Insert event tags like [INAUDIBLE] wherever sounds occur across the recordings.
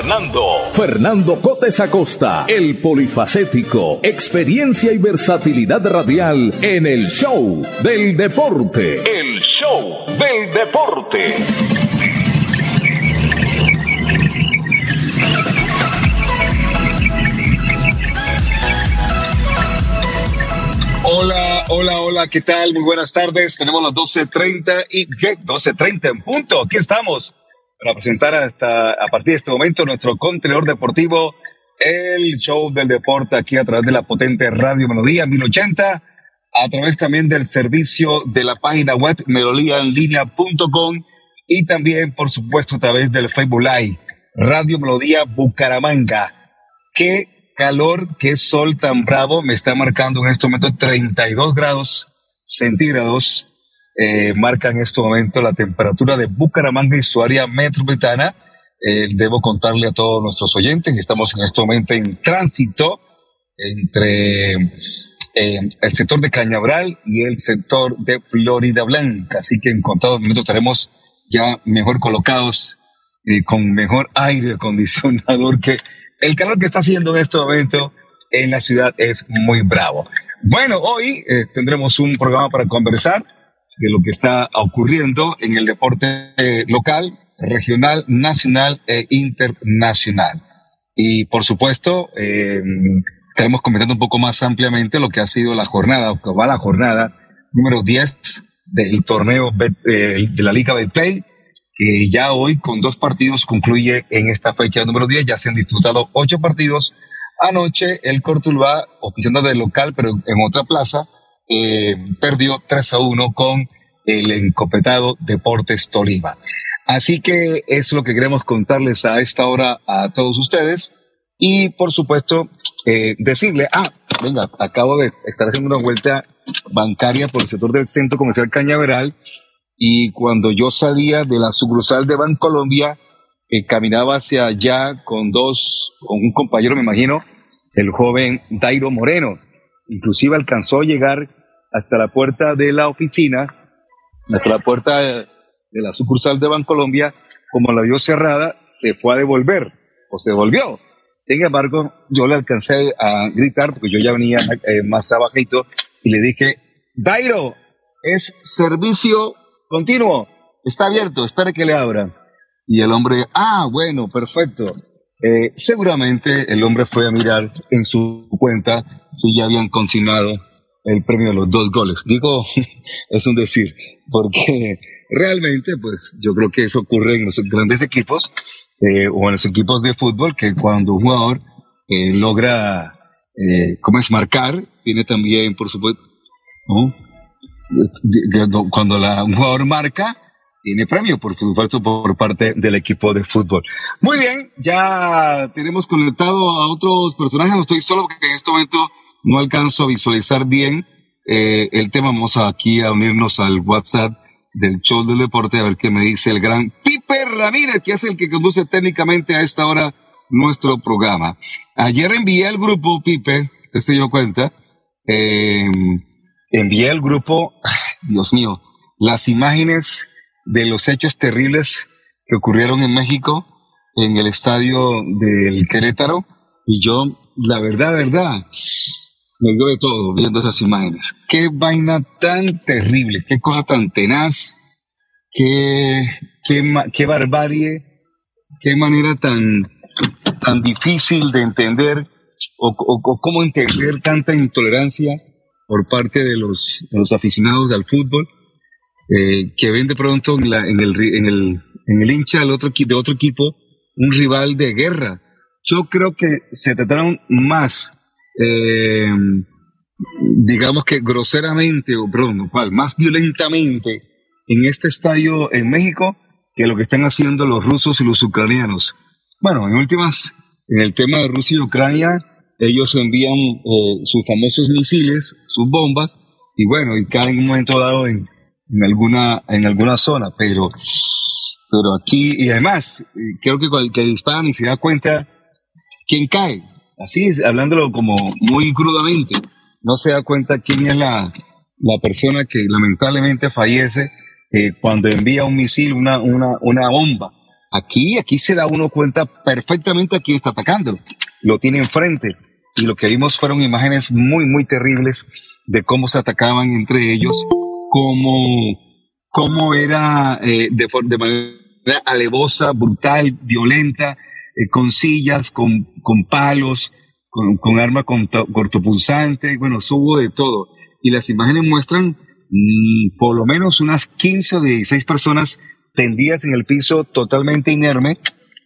Fernando. Fernando Cotes Acosta, el polifacético, experiencia y versatilidad radial en el show del deporte. El show del deporte. Hola, hola, hola, ¿qué tal? Muy buenas tardes. Tenemos las 12.30 y ¿qué? 12.30 en punto. Aquí estamos para presentar hasta, a partir de este momento nuestro contenedor deportivo, el show del deporte aquí a través de la potente Radio Melodía 1080, a través también del servicio de la página web melodíaenlínea.com y también, por supuesto, a través del Facebook Live, Radio Melodía Bucaramanga. Qué calor, qué sol tan bravo, me está marcando en este momento 32 grados centígrados eh, marca en este momento la temperatura de Bucaramanga y su área metropolitana. Eh, debo contarle a todos nuestros oyentes que estamos en este momento en tránsito entre eh, el sector de Cañabral y el sector de Florida Blanca. Así que en contados minutos estaremos ya mejor colocados y con mejor aire acondicionador que el calor que está haciendo en este momento en la ciudad es muy bravo. Bueno, hoy tendremos un programa para conversar de lo que está ocurriendo en el deporte local, regional, nacional e internacional. Y por supuesto, eh, estaremos comentando un poco más ampliamente lo que ha sido la jornada, o que va la jornada número 10 del torneo eh, de la Liga Betplay, que ya hoy con dos partidos concluye en esta fecha número 10. Ya se han disputado ocho partidos. Anoche el Cortulba, oficiando de local, pero en otra plaza, eh, perdió 3 a 1 con el encopetado Deportes Tolima. Así que es lo que queremos contarles a esta hora a todos ustedes. Y por supuesto, eh, decirle, ah, venga, acabo de estar haciendo una vuelta bancaria por el sector del Centro Comercial Cañaveral y cuando yo salía de la sucursal de Bancolombia, eh, caminaba hacia allá con dos, con un compañero, me imagino, el joven Dairo Moreno. Inclusive alcanzó a llegar hasta la puerta de la oficina, hasta la puerta de, la sucursal de Bancolombia, como la vio cerrada, se fue a devolver, o se devolvió. Sin embargo, yo le alcancé a gritar, porque yo ya venía eh, más abajito, y le dije, Dairo, es servicio continuo, está abierto, espere que le abra. Y el hombre, ah, bueno, perfecto. Eh, seguramente el hombre fue a mirar en su cuenta si ya habían consignado el premio de los dos goles. Digo, [LAUGHS] es un decir, porque realmente, pues yo creo que eso ocurre en los grandes equipos eh, o en los equipos de fútbol, que cuando un jugador eh, logra, eh, ¿cómo es? Marcar, tiene también, por supuesto, cuando la, un jugador marca, tiene premio, por supuesto, por parte del equipo de fútbol. Muy bien, ya tenemos conectado a otros personajes, no estoy solo porque en este momento no alcanzo a visualizar bien eh, el tema. Vamos aquí a unirnos al WhatsApp del show del deporte a ver qué me dice el gran Pipe Ramírez, que es el que conduce técnicamente a esta hora nuestro programa. Ayer envié al grupo, Pipe, usted se dio cuenta, eh, envié al grupo, Dios mío, las imágenes de los hechos terribles que ocurrieron en México, en el estadio del Querétaro, y yo, la verdad, verdad, me dio de todo viendo esas imágenes. Qué vaina tan terrible, qué cosa tan tenaz, qué, qué, qué barbarie, qué manera tan, tan difícil de entender o, cómo entender tanta intolerancia por parte de los, los aficionados al fútbol eh, que ven de pronto en, la, en, el, en, el, en el hincha del otro, de otro equipo un rival de guerra. Yo creo que se trataron más, eh, digamos que groseramente, o perdón, más violentamente en este estadio en México que lo que están haciendo los rusos y los ucranianos. Bueno, en últimas, en el tema de Rusia y Ucrania, ellos envían eh, sus famosos misiles, sus bombas, y bueno, y caen en un momento dado en, alguna, en alguna zona, pero, pero aquí, y además, creo que cualquier dispara ni se da cuenta quién cae. Así, hablándolo como muy crudamente, no se da cuenta quién es la, la persona que lamentablemente fallece eh, cuando envía un misil, una, una, una bomba. Aquí, aquí se da uno cuenta perfectamente a quién está atacando. Lo tiene enfrente. Y lo que vimos fueron imágenes muy, muy terribles de cómo se atacaban entre ellos, cómo, cómo era eh, de, de, manera alevosa, brutal, violenta, eh, con sillas, con, con palos, con, con arma cortopulsante, bueno, subo de todo. Y las imágenes muestran Mm, por lo menos unas 15 o 16 personas tendidas en el piso totalmente inerme,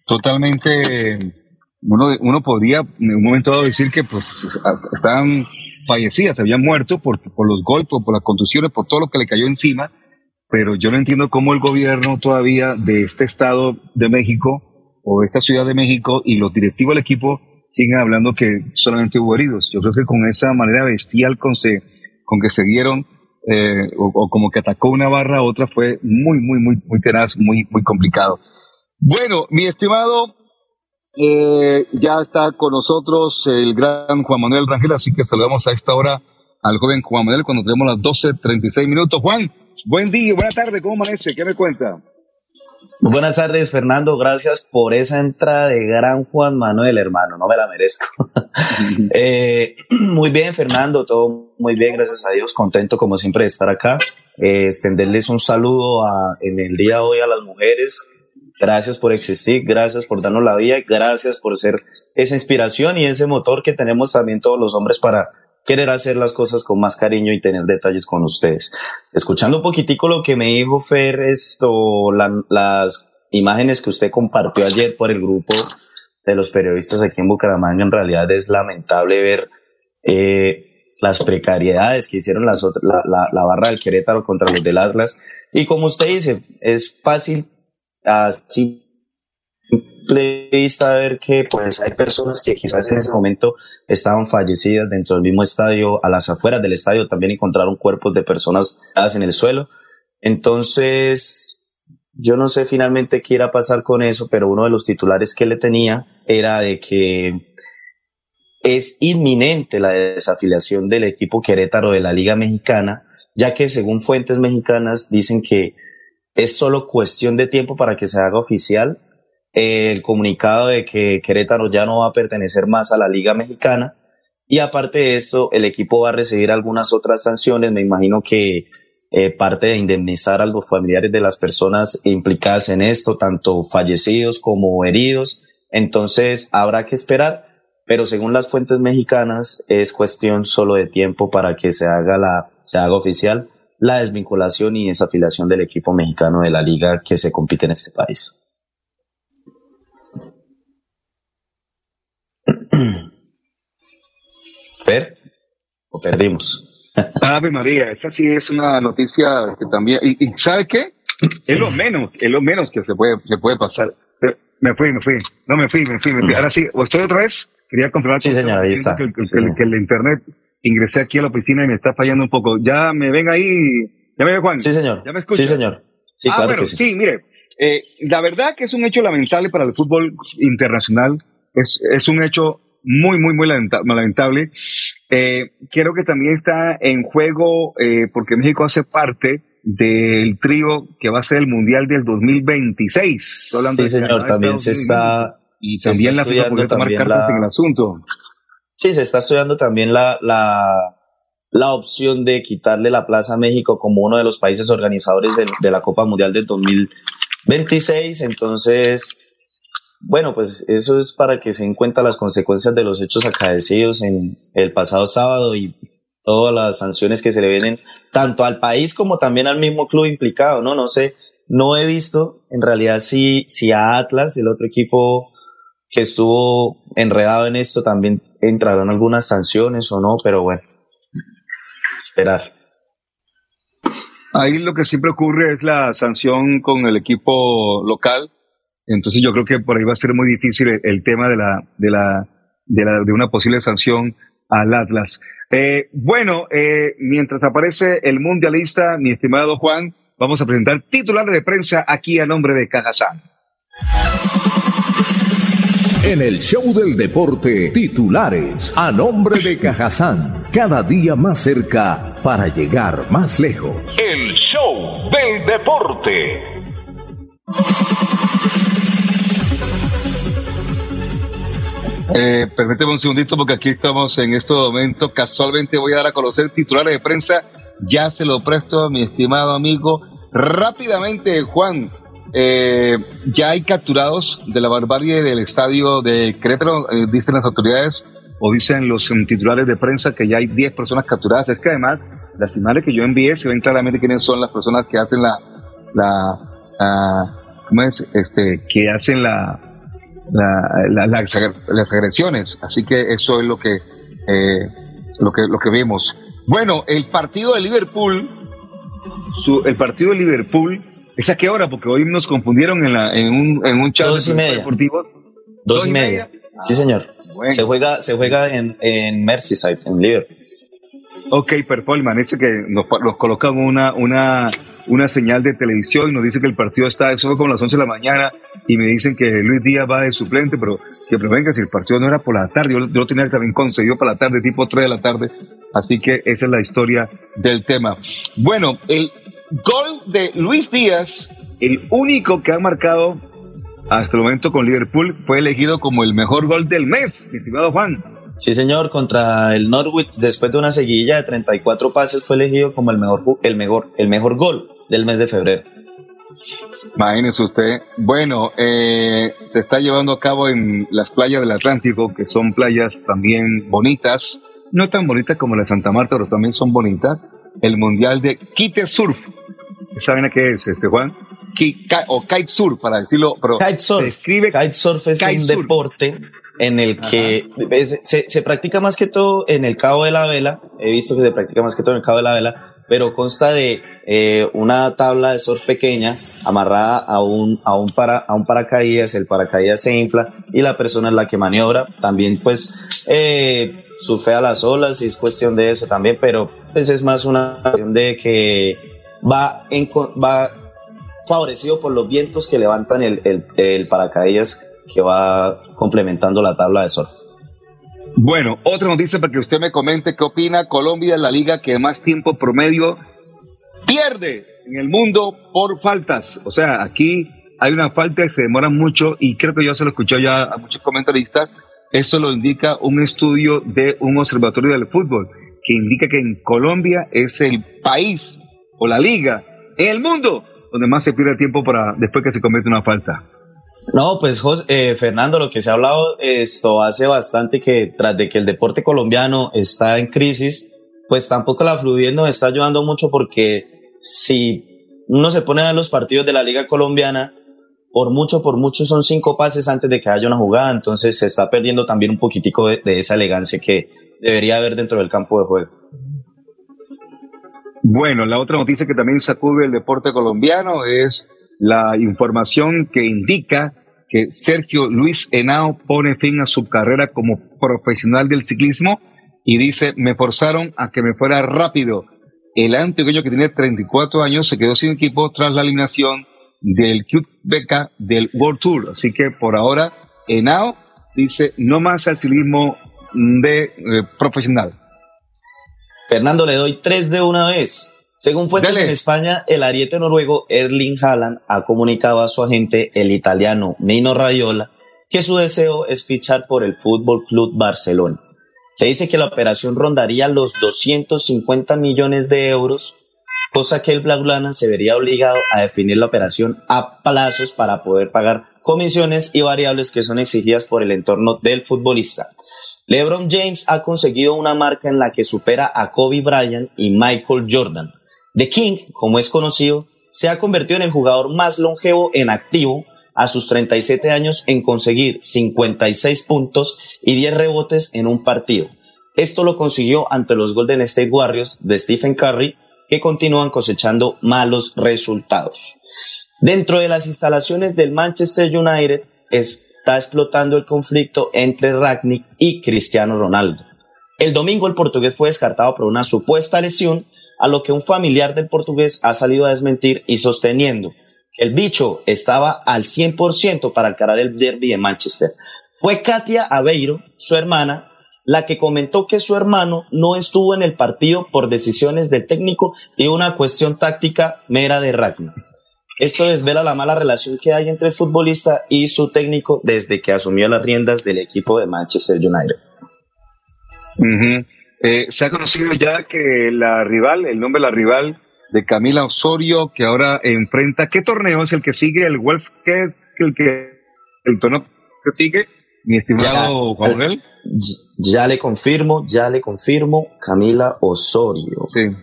totalmente, uno, uno podría en un momento dado decir que pues estaban fallecidas, habían muerto por, por los golpes, por las contusiones, por todo lo que le cayó encima, pero yo no entiendo cómo el gobierno todavía de este estado de México o esta ciudad de México y los directivos del equipo siguen hablando que solamente hubo heridos. Yo creo que con esa manera bestial con, se, con que se dieron eh, o, como que atacó una barra a otra fue muy, muy, muy, muy tenaz, muy, muy complicado. Bueno, mi estimado, eh, ya está con nosotros el gran Juan Manuel Rangel, así que saludamos a esta hora al joven Juan Manuel cuando tenemos las 12.36 minutos. Juan, buen día, buena tarde, ¿cómo amanece? ¿Qué me cuenta? Buenas tardes, Fernando. Gracias por esa entrada de gran Juan Manuel, hermano. No me la merezco. [LAUGHS] Eh, [CLEARS THROAT] muy bien, Fernando. Todo muy bien, gracias a Dios. Contento, como siempre, de estar acá. Eh, extenderles un saludo en el día de hoy a las mujeres. Gracias por existir, gracias por darnos la vida, gracias por ser esa inspiración y ese motor que tenemos también todos los hombres para querer hacer las cosas con más cariño y tener detalles con ustedes. Escuchando un poquitico lo que me dijo Fer, esto, las imágenes que usted compartió ayer por el grupo de los periodistas aquí en Bucaramanga, en realidad es lamentable ver eh, las precariedades que hicieron las la, la, la, barra del Querétaro contra los del Atlas. Y como usted dice, es fácil así vista ver que pues hay personas que quizás en ese momento estaban fallecidas dentro del mismo estadio, a las afueras del estadio también encontraron cuerpos de personas en el suelo. Entonces, yo no sé finalmente qué irá a pasar con eso, pero uno de los titulares que le tenía era de que es inminente la desafiliación del equipo Querétaro de la Liga Mexicana, ya que según fuentes mexicanas dicen que es solo cuestión de tiempo para que se haga oficial el comunicado de que Querétaro ya no va a pertenecer más a la Liga Mexicana. Y aparte de esto, el equipo va a recibir algunas otras sanciones. Me imagino que eh, parte de indemnizar a los familiares de las personas implicadas en esto, tanto fallecidos como heridos. Entonces habrá que esperar, pero según las fuentes mexicanas es cuestión solo de tiempo para que se haga la, se haga oficial la desvinculación y desafiliación del equipo mexicano de la liga que se compite en este país. Fer, o perdimos. Ave María, esa sí es una noticia que también. ¿Y, sabe qué? Es lo menos, es lo menos que se puede, se puede pasar. me fui, me fui. No, me fui, me fui, me fui. Ahora sí, ¿o estoy otra vez? Quería confirmar sí, señor, ahí está. Que, el internet ingresé aquí a la oficina y me está fallando un poco. Ya me ven ahí. ¿Ya me ve Juan? Sí, señor. ¿Ya me escucha? Sí, señor. Sí, ah, claro que sí. Sí, mire, eh, la verdad que es un hecho lamentable para el fútbol internacional. Es, es un hecho muy, muy, muy lamentable. Eh, creo que también está en juego, eh, porque México hace parte del trío que va a ser el Mundial del 2026. sí, señor, también se está... Y también la FIFA cartas en el asunto. Sí, se está estudiando también la, la, la opción de quitarle la Plaza a México como uno de los países organizadores de, de la Copa Mundial del 2026. Entonces, Bueno, pues eso es para que se den cuenta las consecuencias de los hechos acaecidos en el pasado sábado y todas las sanciones que se le vienen tanto al país como también al mismo club implicado, ¿no? No sé, no he visto en realidad si, si a Atlas, el otro equipo que estuvo enredado en esto, también entraron algunas sanciones o no, pero bueno, esperar. Ahí lo que siempre ocurre es la sanción con el equipo local. Entonces yo creo que por ahí va a ser muy difícil el, tema de la, de la, de la, de una posible sanción al Atlas. Eh, bueno, eh, mientras aparece el mundialista, mi estimado Juan, vamos a presentar titulares de prensa aquí a nombre de Cajazán. En el show del deporte, titulares a nombre de Cajazán, cada día más cerca para llegar más lejos. El show del deporte. Eh, permíteme un segundito porque aquí estamos en este momento. Casualmente voy a dar a conocer titulares de prensa. Ya se lo presto a mi estimado amigo. Rápidamente, Juan, eh, ya hay capturados de la barbarie del estadio de Querétaro, eh, dicen las autoridades o dicen los um, titulares de prensa que ya hay 10 personas capturadas. Es que además las imágenes que yo envié se ven claramente quiénes son las personas que hacen la, la, ah, ¿cómo es? Este, que hacen la, la, las agresiones. Así que eso es lo que, eh, lo que, lo que vemos. Bueno, el partido de Liverpool, su, el partido de Liverpool ¿Es a qué hora? Porque hoy nos confundieron en, la, en, un, en un chat Dos y media. deportivo. Dos, y media. sí, señor. Se juega, se juega en, en Merseyside, en Liverpool. Ok, performance, que nos, nos colocan una, una, una señal de televisión y nos dice que el partido está, eso fue como las 11 de la mañana y me dicen que Luis Díaz va de suplente, pero que pero venga, si el partido no era por la tarde, yo, yo lo tenía también concedido para la tarde, tipo 3 de la tarde, así que esa es la historia del tema. Bueno, el Gol de Luis Díaz, el único que ha marcado hasta el momento con Liverpool, fue elegido como el mejor gol del mes, estimado Juan. Sí, señor, contra el Norwich, después de una seguilla de 34 pases, fue elegido como el mejor, el mejor, el mejor gol del mes de febrero. Imagínese usted. Bueno, eh, se está llevando a cabo en las playas del Atlántico, que son playas también bonitas, no tan bonitas como la de Santa Marta, pero también son bonitas el Mundial de Kite Surf. ¿Saben a qué es este, Juan? o kite surf, para decirlo, pero kite surf. kite surf es un deporte en el que se, se, practica más que todo en el Cabo de la Vela. He visto que se practica más que todo en el Cabo de la Vela, pero consta de eh, una tabla de surf pequeña amarrada a un, a un, para, a un paracaídas. El paracaídas se infla y la persona es la que maniobra. También, pues, eh, surfea las olas y es cuestión de eso también, pero pues es más una cuestión de que va, en, va favorecido por los vientos que levantan el, el, paracaídas que va complementando la tabla de surf. Bueno, otra noticia para que usted me comente qué opina Colombia, la liga que más tiempo promedio pierde en el mundo por faltas. O sea, aquí hay una falta que se demora mucho y creo que yo se lo escuché ya a muchos comentaristas eso lo indica un estudio de un observatorio del fútbol, que indica que en Colombia es el país o la liga en el mundo donde más se pierde tiempo para después que se comete una falta. No, pues eh, Fernando, lo que se ha hablado esto hace bastante que tras de que el deporte colombiano está en crisis, pues tampoco la fluidez nos está ayudando mucho porque si uno se pone a ver los partidos de la liga colombiana, por mucho, por mucho son cinco pases antes de que haya una jugada, entonces se está perdiendo también un poquitico de, esa elegancia que debería haber dentro del campo de juego. Bueno, la otra noticia que también sacude el deporte colombiano es la información que indica que Sergio Luis Henao pone fin a su carrera como profesional del ciclismo y dice, me forzaron a que me fuera rápido. El antiguo que tiene 34 años se quedó sin equipo tras la eliminación del Club Beca del World Tour. Así que por ahora, Enao dice no más al ciclismo de eh, profesional. Fernando, le doy tres de una vez. Según fuentes en España, el ariete noruego Erling Haaland ha comunicado a su agente, el italiano Nino Raiola, que su deseo es fichar por el Fútbol Club Barcelona. Se dice que la operación rondaría los 250 millones de euros cosa que el Blaugrana se vería obligado a definir la operación a plazos para poder pagar comisiones y variables que son exigidas por el entorno del futbolista. LeBron James ha conseguido una marca en la que supera a Kobe Bryant y Michael Jordan. The King, como es conocido, se ha convertido en el jugador más longevo en activo a sus 37 años en conseguir 56 puntos y 10 rebotes en un partido. Esto lo consiguió ante los Golden State Warriors de Stephen Curry, que continúan cosechando malos resultados. Dentro de las instalaciones del Manchester United está explotando el conflicto entre Ragnick y Cristiano Ronaldo. El domingo el portugués fue descartado por una supuesta lesión, a lo que un familiar del portugués ha salido a desmentir y sosteniendo que el bicho estaba al 100% para encarar el derby de Manchester. Fue Katia Aveiro, su hermana, la que comentó que su hermano no estuvo en el partido por decisiones del técnico y una cuestión táctica mera de Ragnar. Esto desvela la mala relación que hay entre el futbolista y su técnico desde que asumió las riendas del equipo de Manchester United. Eh, se ha conocido ya que la rival, el nombre de la rival de Camila Osorio, que ahora enfrenta, ¿qué torneo es el que sigue? ¿El Wells? ¿Qué es el que el torneo que sigue? Mi estimado Juan ya le confirmo, ya le confirmo, Camila Osorio. Sí.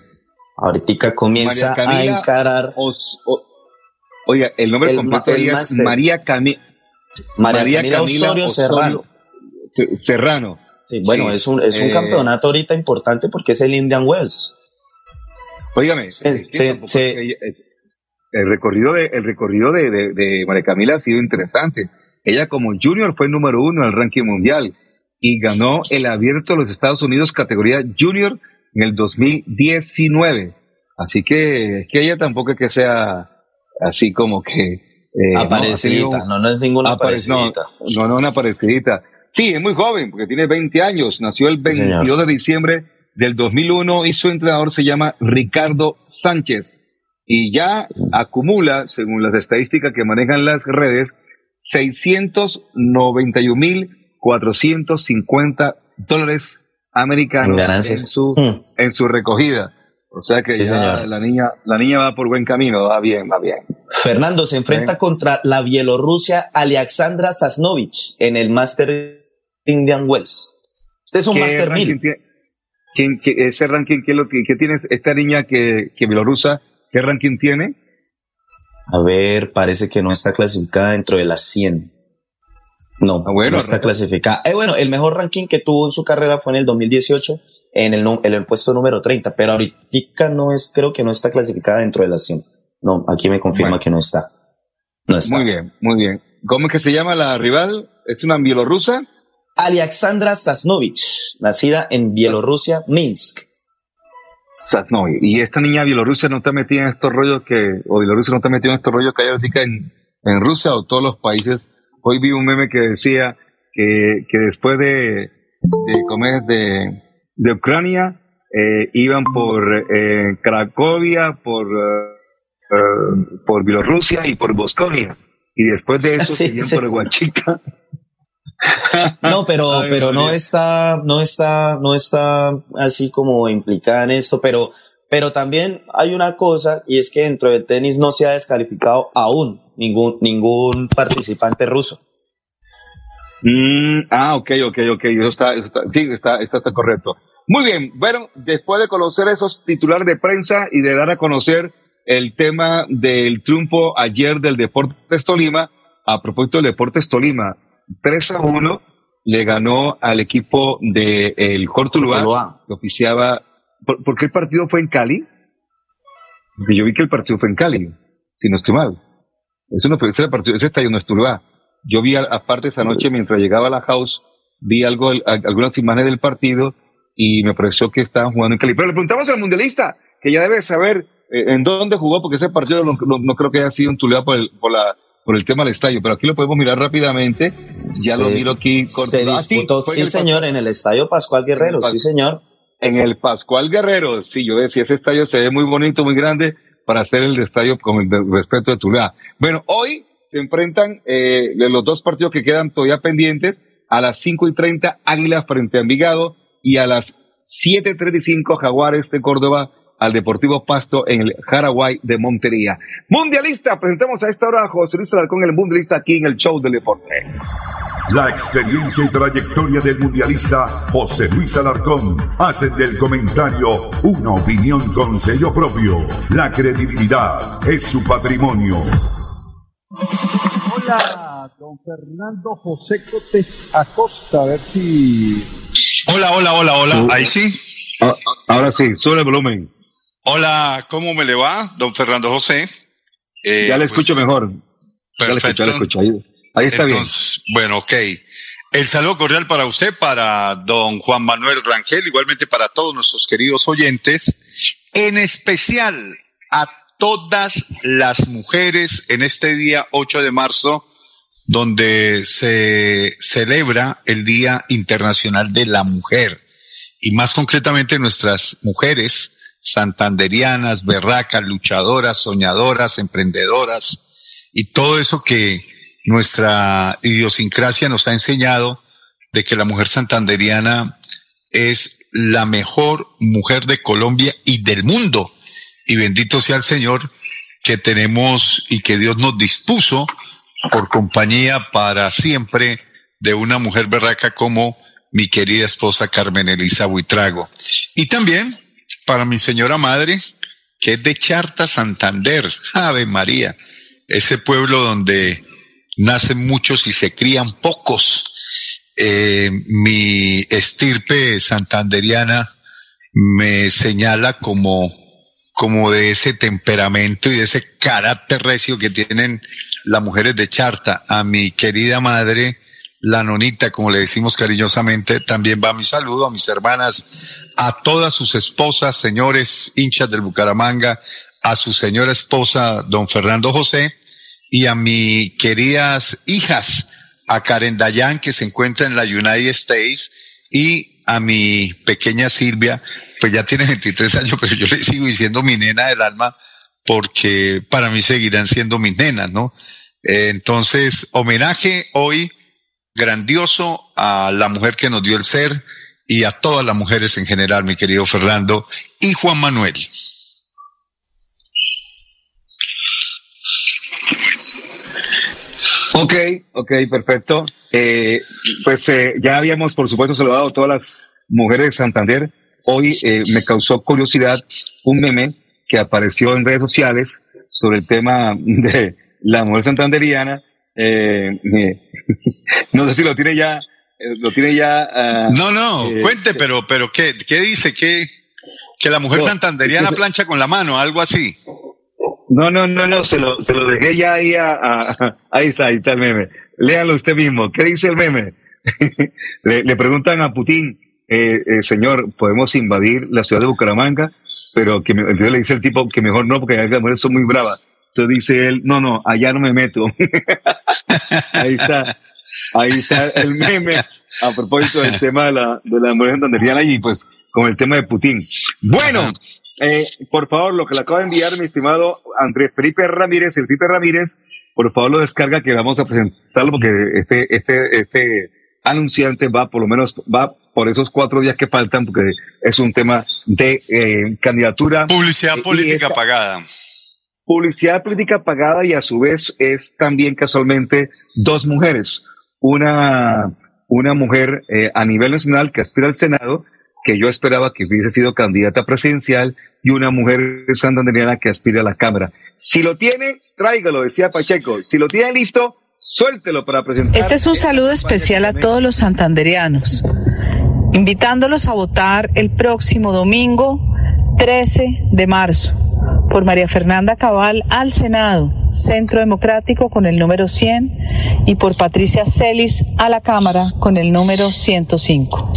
Ahorita comienza a encarar. oiga, el nombre completo es María, María, María, Camila, Osorio, Serrano. Serrano. Sí, bueno, es un, es un eh, campeonato ahorita importante porque es el Indian Wells. Óigame, el recorrido de, el recorrido de, de María Camila ha sido interesante. Ella como junior fue número uno en el ranking mundial y ganó el abierto de los Estados Unidos categoría junior en el 2019. Así que es que ella tampoco es que sea así como que... Eh, aparecidita, no, no, es ninguna aparecidita. No, no, una aparecidita. Sí, es muy joven porque tiene 20 años, nació el 22 de diciembre del 2001 y su entrenador se llama Ricardo Sánchez y ya acumula, según las estadísticas que manejan las redes, 691.450 dólares americanos en su, hmm. en su recogida. O sea que ya la niña, la niña va por buen camino, va bien, va bien. Fernando se enfrenta contra la Bielorrusia Alexandra Sasnovich en el Master Indian Wells. Este es un Master 1000. ¿Quién, ese ranking, ¿qué, lo, qué tiene esta niña que, que bielorrusa? ¿Qué ranking tiene? A ver, parece que no está clasificada dentro de las 100. No, ah, no está clasificada. Eh, bueno, el mejor ranking que tuvo en su carrera fue en el 2018 en el, en el puesto número 30, pero ahorita no es, creo que no está clasificada dentro de las 100. No, aquí me confirma que no está. No está. Muy bien, muy bien. ¿Cómo es que se llama la rival? ¿Es una bielorrusa? Alexandra Sasnovich, nacida en Bielorrusia, Minsk. Y esta niña bielorrusia no está metida en estos rollos que, o Bielorrusia no está metida en estos rollos que hay ahorita en, en Rusia o todos los países. Hoy vi un meme que decía que, que después de, de comer de, de Ucrania, eh, iban por eh, Cracovia, por, eh, por Bielorrusia y por Bosconia. Y después de eso [LAUGHS] sí, por Huachica. No, [LAUGHS] pero, pero no está, no está, no está así como implicada en esto, pero, pero también hay una cosa y es que dentro del tenis no se ha descalificado aún ningún, ningún participante ruso. Mm, ah, ok, ok, ok, eso está, está, sí, está, está, está correcto. Muy bien, bueno, después de conocer esos titulares de prensa y de dar a conocer el tema del triunfo ayer del Deportes Tolima, a propósito del Deportes Tolima, 3 a 1 le ganó al equipo de el Cortuluá, que oficiaba. ¿Por, qué el partido fue en Cali? Porque yo vi que el partido fue en Cali, si no estoy mal. Eso no fue, ese, partido, ese estadio no es Tuluá. Yo vi, aparte esa noche, mientras llegaba a la house, vi algo, algunas imágenes del partido y me pareció que estaban jugando en Cali. Pero le preguntamos al mundialista, que ya debe saber eh, en dónde jugó, porque ese partido no, creo que haya sido en Tuluá por, por la por el tema del estadio, pero aquí lo podemos mirar rápidamente. Ya lo miro aquí. Se ah, disputó, sí, señor, en el estadio Pascual Guerrero, sí, señor. En el Pascual Guerrero, sí, yo decía, ese estadio se ve muy bonito, muy grande para hacer el estadio con el respeto de Tula. Bueno, hoy se enfrentan eh, los dos partidos que quedan todavía pendientes a las 5 y 30 Águilas frente a Envigado y a las 7.35 Jaguares de Córdoba al Deportivo Pasto en el Jaraguay de Montería. Mundialista, presentamos a esta hora a José Luis Alarcón, el mundialista aquí en el show del deporte. La experiencia y trayectoria del mundialista José Luis Alarcón hacen del comentario una opinión con sello propio. La credibilidad es su patrimonio. Hola, don Fernando José Cotes Acosta, a ver si... Hola, hola, hola, hola, ahí sí. Ah, ahora sí, sube el volumen. Hola, ¿cómo me le va, don Fernando José? Eh, ya le pues, escucho mejor. Perfecto. Ya le escucho, Ahí, está Entonces, bien. Bueno, ok. El saludo cordial para usted, para don Juan Manuel Rangel, igualmente para todos nuestros queridos oyentes, en especial a todas las mujeres en este día 8 de marzo, donde se celebra el Día Internacional de la Mujer, y más concretamente nuestras mujeres santanderianas, berracas, luchadoras, soñadoras, emprendedoras y todo eso que nuestra idiosincrasia nos ha enseñado de que la mujer santanderiana es la mejor mujer de Colombia y del mundo. Y bendito sea el Señor que tenemos y que Dios nos dispuso por compañía para siempre de una mujer berraca como mi querida esposa Carmen Elisa Buitrago. Y también para mi señora madre, que es de Charta, Santander, Ave María, ese pueblo donde nacen muchos y se crían pocos. Eh, mi estirpe santanderiana me señala como, como de ese temperamento y de ese carácter recio que tienen las mujeres de Charta. A mi querida madre, la nonita, como le decimos cariñosamente, también va mi saludo a mis hermanas a todas sus esposas, señores hinchas del Bucaramanga, a su señora esposa, don Fernando José, y a mis queridas hijas, a Karen Dayan, que se encuentra en la United States, y a mi pequeña Silvia, pues ya tiene 23 años, pero yo le sigo diciendo mi nena del alma, porque para mí seguirán siendo mis nenas, ¿no? Entonces, homenaje hoy grandioso a la mujer que nos dio el ser, y a todas las mujeres en general, mi querido Fernando y Juan Manuel. Ok, ok, perfecto. Eh, pues eh, ya habíamos, por supuesto, saludado a todas las mujeres de Santander. Hoy eh, me causó curiosidad un meme que apareció en redes sociales sobre el tema de la mujer santanderiana. [LAUGHS] no sé si lo tiene ya eh, lo tiene ya. Ah, no, no, eh, cuente, pero, pero ¿qué, qué dice? ¿Qué, que la mujer santanderiana plancha con la mano, algo así. No, no, no, no, se lo, se lo dejé ya ahí a, [LAUGHS] ahí está, ahí está el meme. Léalo usted mismo. ¿Qué dice el meme? [LAUGHS] le, preguntan a Putin, eh, señor, podemos invadir la ciudad de Bucaramanga, pero que le dice el tipo que mejor no, porque las mujeres son muy bravas. Entonces dice él, no, no, allá no me meto. [LAUGHS] ahí está. Ahí está el meme a propósito del tema de la, de la mujer santanderiana y pues con el tema de Putin. Bueno, eh, por favor, lo que le acaba de enviar mi estimado Andrés Felipe Ramírez, el Felipe Ramírez, por favor lo descarga que vamos a presentarlo porque este, este, este anunciante va por lo menos, va por esos cuatro días que faltan porque es un tema de eh, candidatura. Publicidad política pagada. Publicidad política pagada y a su vez es también casualmente dos mujeres una, una mujer eh, a nivel nacional que aspira al Senado, que yo esperaba que hubiese sido candidata presidencial, y una mujer santanderiana que aspira a la Cámara. Si lo tiene, tráigalo, decía Pacheco. Si lo tiene listo, suéltelo para presentar. Este es un saludo especial a todos los santanderianos, invitándolos a votar el próximo domingo 13 de marzo por María Fernanda Cabal al Senado, Centro Democrático con el número 100 y por Patricia Celis a la Cámara con el número 105.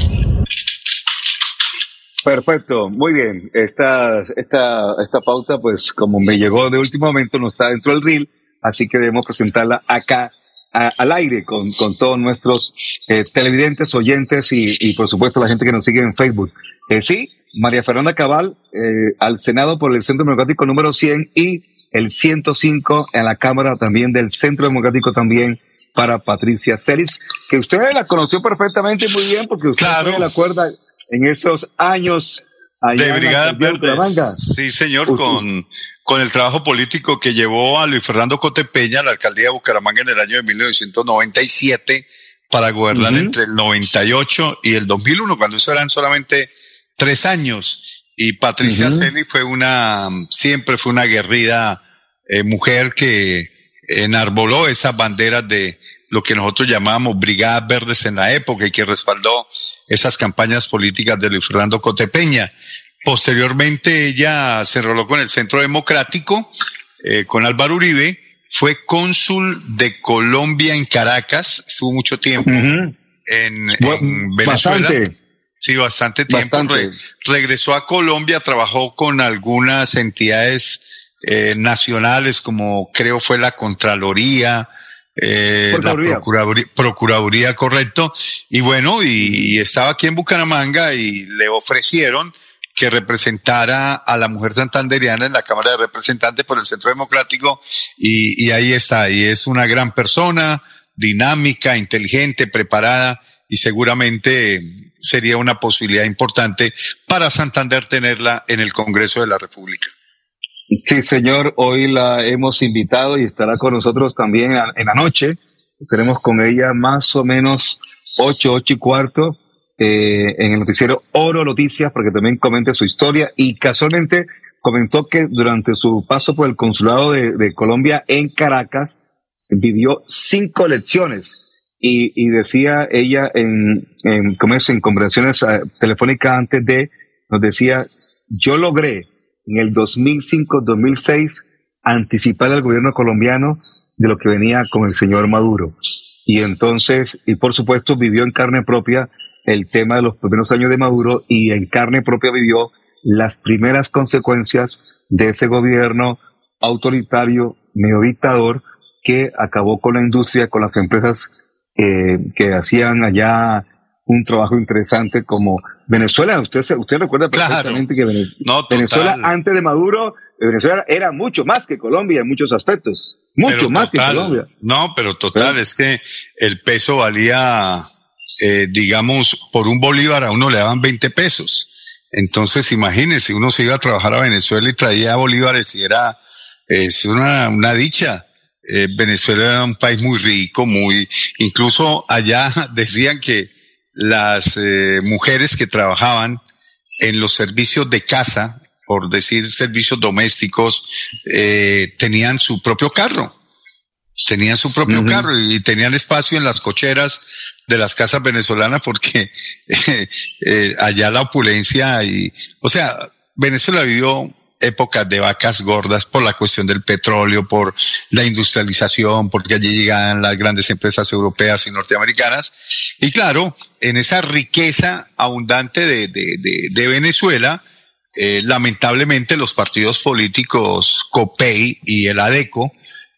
Perfecto, muy bien. Esta, esta, esta pauta, pues como me llegó de último momento, no está dentro del reel, así que debemos presentarla acá al aire con, con todos nuestros eh, televidentes, oyentes y, y, por supuesto la gente que nos sigue en Facebook. Eh, sí, María Fernanda Cabal eh, al Senado por el Centro Democrático número 100 y el 105 en la Cámara también del Centro Democrático también para Patricia Celis, que usted la conoció perfectamente muy bien porque usted claro. la acuerda en esos años de Brigada Verde. Sí, señor, con, con el trabajo político que llevó a Luis Fernando Cotepeña a la alcaldía de Bucaramanga en el año de 1997 para gobernar entre el 98 y el 2001, cuando eso eran solamente tres años. Y Patricia uh fue una, siempre fue una aguerrida eh, mujer que enarboló esas banderas de lo que nosotros llamábamos Brigadas Verdes en la época y que respaldó esas campañas políticas de Luis Fernando Cotepeña. Posteriormente ella se enroló con el Centro Democrático, eh, con Álvaro Uribe, fue cónsul de Colombia en Caracas, estuvo mucho tiempo en, Venezuela. Bastante. Sí, bastante tiempo. regresó a Colombia, trabajó con algunas entidades eh, nacionales, como creo fue la Contraloría, eh, la Procuraduría, Procuraduría, correcto. Y bueno, y, estaba aquí en Bucaramanga y le ofrecieron que representara a la mujer santanderiana en la Cámara de Representantes por el Centro Democrático y, y ahí está, y es una gran persona, dinámica, inteligente, preparada y seguramente sería una posibilidad importante para Santander tenerla en el Congreso de la República. Sí, señor, hoy la hemos invitado y estará con nosotros también en la noche. Estaremos con ella más o menos ocho, ocho y cuarto eh, en el noticiero Oro Noticias porque también comente su historia y casualmente comentó que durante su paso por el consulado de, Colombia en Caracas vivió cinco lecciones y, y decía ella en, en, en conversaciones eh, telefónicas antes de, nos decía, yo logré en el 2005-2006 anticipar al gobierno colombiano de lo que venía con el señor Maduro. Y entonces, y por supuesto, vivió en carne propia el tema de los primeros años de Maduro y en carne propia vivió las primeras consecuencias de ese gobierno autoritario, neodictador, que acabó con la industria, con las empresas eh, que hacían allá un trabajo interesante como Venezuela. Usted, usted recuerda perfectamente que Venezuela, antes de Maduro, Venezuela era mucho más que Colombia en muchos aspectos. Mucho más que Colombia. No, pero total, es que el peso valía, eh, digamos, por un bolívar a uno le daban 20 pesos. Entonces, imagínese, uno se iba a trabajar a Venezuela y traía bolívares y era es una, una dicha. Eh, Venezuela era un país muy rico, muy, incluso allá [LAUGHS] decían que las eh, mujeres que trabajaban en los servicios de casa, por decir servicios domésticos, eh, tenían su propio carro. Tenían su propio carro y tenían espacio en las cocheras de las casas venezolanas porque [LAUGHS] eh, allá la opulencia y, o sea, Venezuela vivió épocas de vacas gordas por la cuestión del petróleo, por la industrialización, porque allí llegan las grandes empresas europeas y norteamericanas. Y claro, en esa riqueza abundante de, de, de, Venezuela, eh, lamentablemente los partidos políticos COPEI y el ADECO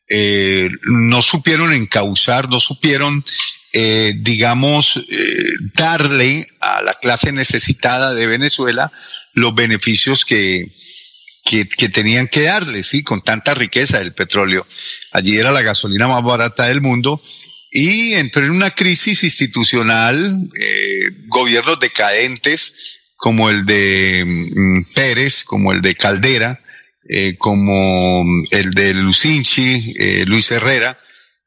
eh, no supieron encauzar, no supieron, eh, digamos, eh, darle a la clase necesitada de Venezuela los beneficios que, que, tenían que darle, sí, con tanta riqueza del petróleo. Allí era la gasolina más barata del mundo y entró en una crisis institucional, eh, gobiernos decadentes como el de mm, Pérez, como el de Caldera, eh, como el de Lucinchi, eh, Luis Herrera,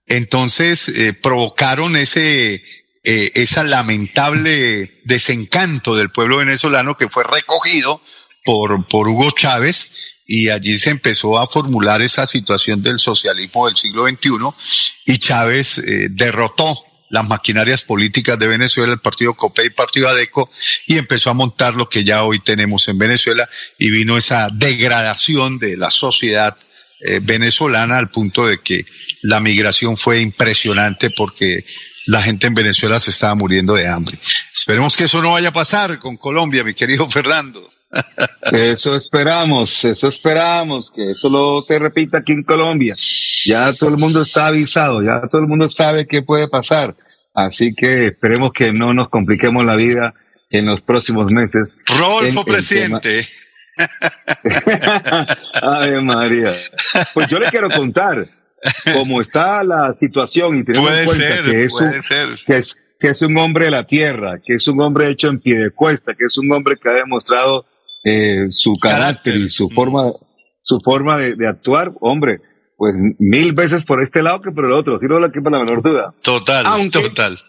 entonces provocaron ese esa lamentable desencanto del pueblo venezolano que fue recogido por, por Hugo Chávez y allí se empezó a formular esa situación del socialismo del siglo XXI y Chávez eh, derrotó las maquinarias políticas de Venezuela, el partido COPE y el partido ADECO, y empezó a montar lo que ya hoy tenemos en Venezuela, y vino esa degradación de la sociedad eh, venezolana al punto de que la migración fue impresionante porque la gente en Venezuela se estaba muriendo de hambre. Esperemos que eso no vaya a pasar con Colombia, mi querido Fernando. Eso esperamos, eso esperamos, que eso lo se repita aquí en Colombia. Ya todo el mundo está avisado, ya todo el mundo sabe qué puede pasar. Así que esperemos que no nos compliquemos la vida en los próximos meses. Rodolfo presidente. Ay, [LAUGHS] María. Pues yo le quiero contar cómo está la situación y tenemos en cuenta que, es un, que, es, que es un hombre de la tierra, que es un hombre hecho en pie de cuesta, que es un hombre que ha demostrado eh, su carácter, y su forma, su forma de, actuar, hombre, pues mil veces por este lado que por el otro, si no lo que para la menor duda. Total, total.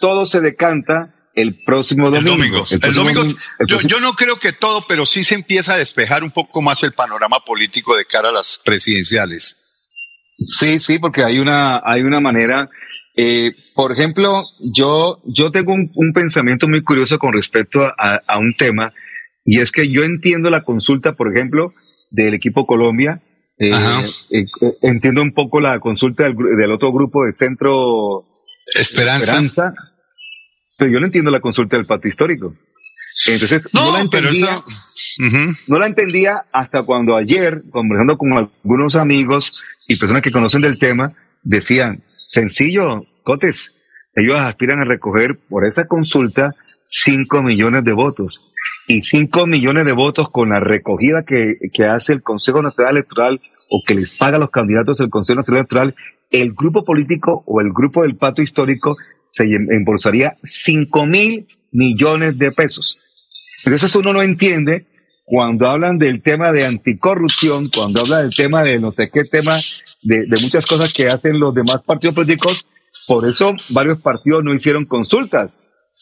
todo se decanta el próximo domingo. El domingo, yo, no creo que todo, pero sí se empieza a despejar un poco más el panorama político de cara a las presidenciales. Sí, sí, porque hay una, hay una manera. Eh, por ejemplo, yo, yo tengo un, pensamiento muy curioso con respecto a, un tema, y es que yo entiendo la consulta, por ejemplo, del equipo Colombia. Eh, eh, entiendo un poco la consulta del, otro grupo de Centro Esperanza pero yo no entiendo la consulta del pacto histórico. Entonces, no, la entendía, no la entendía hasta cuando ayer, conversando con algunos amigos y personas que conocen del tema, decían, sencillo, Cotes, ellos aspiran a recoger por esa consulta 5 millones de votos. Y 5 millones de votos con la recogida que, que hace el Consejo Nacional Electoral o que les paga a los candidatos del Consejo Nacional Electoral, el grupo político o el grupo del pacto histórico se embolsaría 5 mil millones de pesos. Entonces uno no entiende cuando hablan del tema de anticorrupción, cuando hablan del tema de no sé qué tema, de, muchas cosas que hacen los demás partidos políticos, por eso varios partidos no hicieron consultas,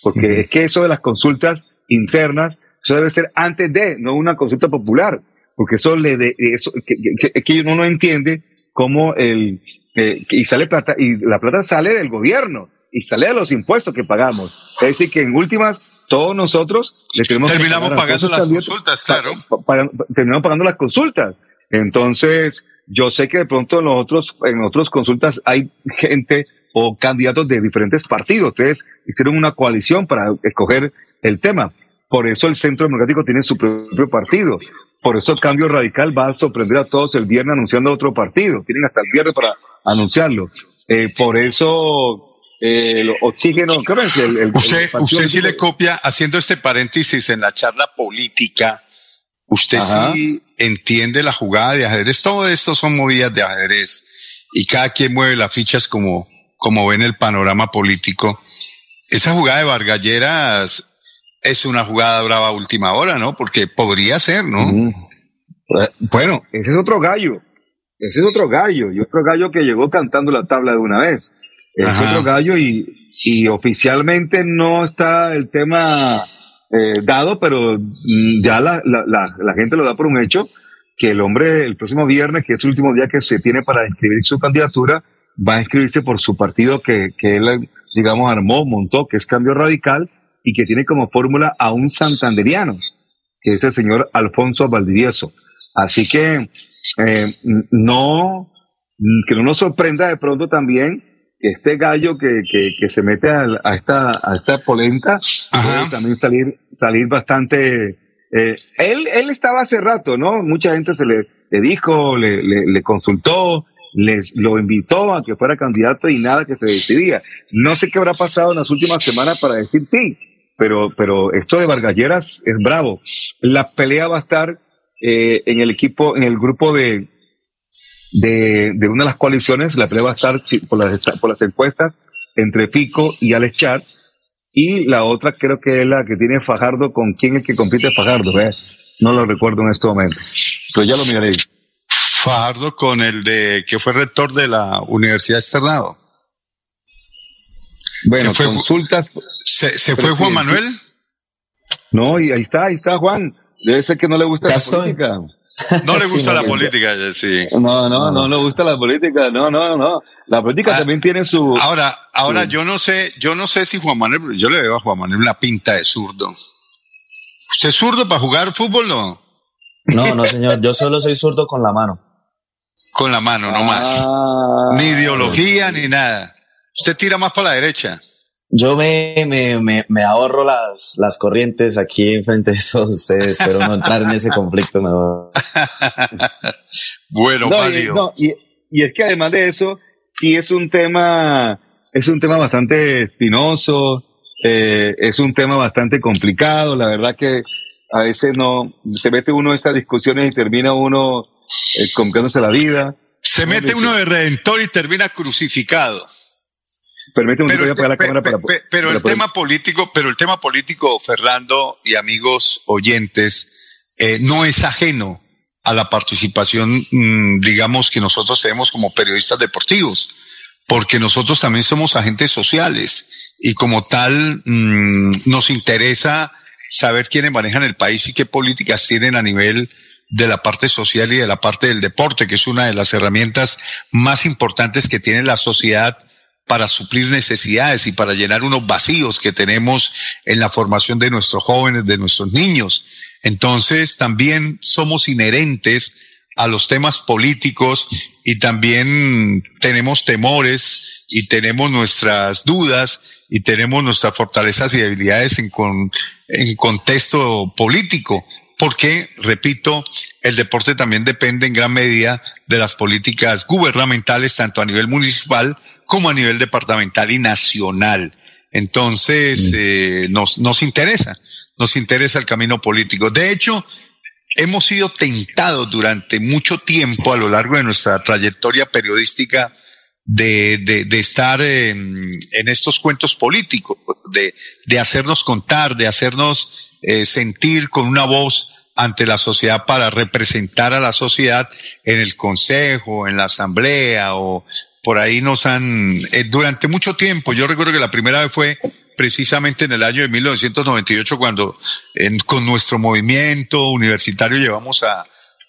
porque es que eso de las consultas internas, eso debe ser antes de, no una consulta popular, porque eso le de, eso, que, que, uno no entiende cómo el, eh, y sale plata, y la plata sale del gobierno y sale de los impuestos que pagamos. Es decir, que en últimas, todos nosotros le tenemos Terminamos pagando las consultas, claro. terminamos pagando las consultas. Entonces, yo sé que de pronto en, otros, en otras consultas hay gente o candidatos de diferentes partidos. Ustedes hicieron una coalición para escoger el tema. Por eso el Centro Democrático tiene su propio partido. Por eso el Cambio Radical va a sorprender a todos el viernes anunciando otro partido. Tienen hasta el viernes para anunciarlo. Eh, por eso el oxígeno. El, usted, usted sí le copia, haciendo este paréntesis en la charla política, usted sí entiende la jugada de ajedrez. Todo esto son movidas de ajedrez y cada quien mueve las fichas como, como ven el panorama político. Esa jugada de Vargalleras es una jugada brava última hora, ¿no? Porque podría ser, ¿no? Bueno, ese es otro gallo. Ese es otro gallo. Y otro gallo que llegó cantando la tabla de una vez es otro gallo y, y, oficialmente no está el tema eh, dado, pero mm, ya la, la, la, gente lo da por un hecho, que el hombre el próximo viernes, que es el último día que se tiene para inscribir su candidatura, va a inscribirse por su partido que, que él, digamos, armó, montó, que es Cambio Radical, y que tiene como fórmula a un santanderiano, que es el señor Alfonso Valdivieso. Así que eh, no, que no nos sorprenda de pronto también este gallo que, que, se mete a, esta, a esta polenta puede también salir, salir bastante. Eh, él, él estaba hace rato, ¿no? Mucha gente se le, le dijo, le, le, consultó, les, lo invitó a que fuera candidato y nada que se decidía. No sé qué habrá pasado en las últimas semanas para decir sí, pero, pero esto de Vargalleras es bravo. La pelea va a estar eh, en el equipo, en el grupo de, de, de una de las coaliciones, la pelea va a estar por las, por las encuestas entre Pico y Alex Char, y la otra creo que es la que tiene Fajardo, con quién es que compite Fajardo, no lo recuerdo en este momento, pero ya lo miraré. Fajardo con el de que fue rector de la Universidad Externado. Bueno, consultas. ¿Se, se fue Juan Manuel? No, y ahí está, ahí está Juan. Debe ser que no le gusta la política. No le [LAUGHS] gusta la política, sí. No, no, no le gusta la política, no, no, no. La política ah, también tiene su. Ahora, ahora yo no sé, yo no sé si Juan Manuel, yo le veo a Juan Manuel una pinta de zurdo. ¿Usted es zurdo para jugar fútbol, no? No, no, señor, yo solo soy zurdo con la mano. Con la mano, no más. Ah. ni ideología, ni nada. Usted tira más para la derecha. Yo me, me, me, ahorro las, las corrientes aquí enfrente de todos ustedes, pero no entrar en ese conflicto mejor. [LAUGHS] bueno, no, y, y, es que además de eso, sí es un tema, es un tema bastante espinoso, eh, es un tema bastante complicado, la verdad que a veces no, se mete uno en estas discusiones y termina uno eh, complicándose la vida. Se mete uno de redentor y termina crucificado. Permíteme pero, el, la cámara para, pero el tema político, pero el tema político, Fernando y amigos oyentes, eh, no es ajeno a la participación, mm, digamos, que nosotros tenemos como periodistas deportivos, porque nosotros también somos agentes sociales y como tal mm, nos interesa saber quiénes manejan el país y qué políticas tienen a nivel de la parte social y de la parte del deporte, que es una de las herramientas más importantes que tiene la sociedad para suplir necesidades y para llenar unos vacíos que tenemos en la formación de nuestros jóvenes, de nuestros niños. Entonces, también somos inherentes a los temas políticos y también tenemos temores y tenemos nuestras dudas y tenemos nuestras fortalezas y debilidades en, con, en contexto político. Porque, repito, el deporte también depende en gran medida de las políticas gubernamentales, tanto a nivel municipal como a nivel departamental y nacional. Entonces, mm. eh, nos, nos interesa nos interesa el camino político. De hecho, hemos sido tentados durante mucho tiempo a lo largo de nuestra trayectoria periodística de, de, estar en, estos cuentos políticos, de, de hacernos contar, de hacernos eh, sentir con una voz ante la sociedad para representar a la sociedad en el consejo, en la asamblea o por ahí nos han, eh, durante mucho tiempo, yo recuerdo que la primera vez fue precisamente en el año de 1998 cuando con nuestro movimiento universitario llevamos a,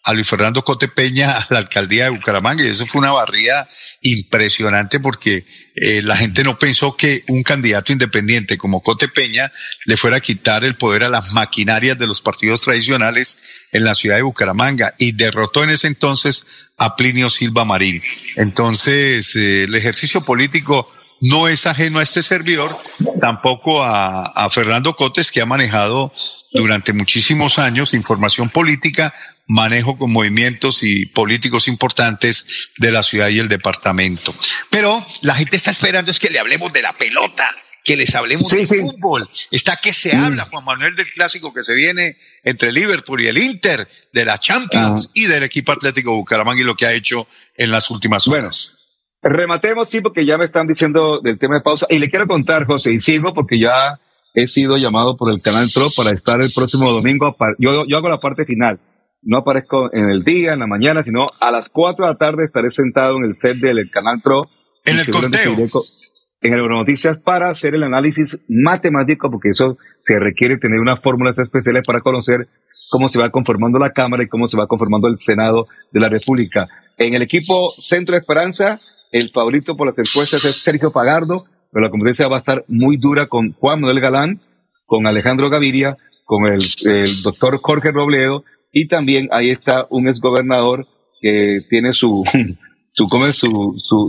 a Luis Fernando Cote Peña a la alcaldía de Bucaramanga y eso fue una barrida impresionante porque eh, la gente no pensó que un candidato independiente como Cote Peña le fuera a quitar el poder a las maquinarias de los partidos tradicionales en la ciudad de Bucaramanga y derrotó en ese entonces a Plinio Silva Marín. Entonces, eh, el ejercicio político no es ajeno a este servidor, tampoco a, Fernando Cotes, que ha manejado durante muchísimos años información política, manejo con movimientos y políticos importantes de la ciudad y el departamento. Pero la gente está esperando es que le hablemos de la pelota, que les hablemos de fútbol. Está que se habla, Juan Manuel, del clásico que se viene entre Liverpool y el Inter, de la Champions y del equipo Atlético Bucaramanga y lo que ha hecho en las últimas horas. Rematemos, sí, porque ya me están diciendo del tema de pausa. Y le quiero contar, José, y sigo porque ya he sido llamado por el canal Pro para estar el próximo domingo. Yo, yo hago la parte final. No aparezco en el día, en la mañana, sino a las 4 de la tarde estaré sentado en el set del canal Pro. En el conteo. En el Noticias para hacer el análisis matemático, porque eso se requiere tener unas fórmulas especiales para conocer cómo se va conformando la Cámara y cómo se va conformando el Senado de la República. En el equipo Centro de Esperanza, el favorito por las encuestas es Sergio Pagardo, pero la competencia va a estar muy dura con Juan Manuel Galán, con Alejandro Gaviria, con el, doctor Jorge Robledo, y también ahí está un exgobernador que tiene su, [LAUGHS] su, ¿cómo es? su, su,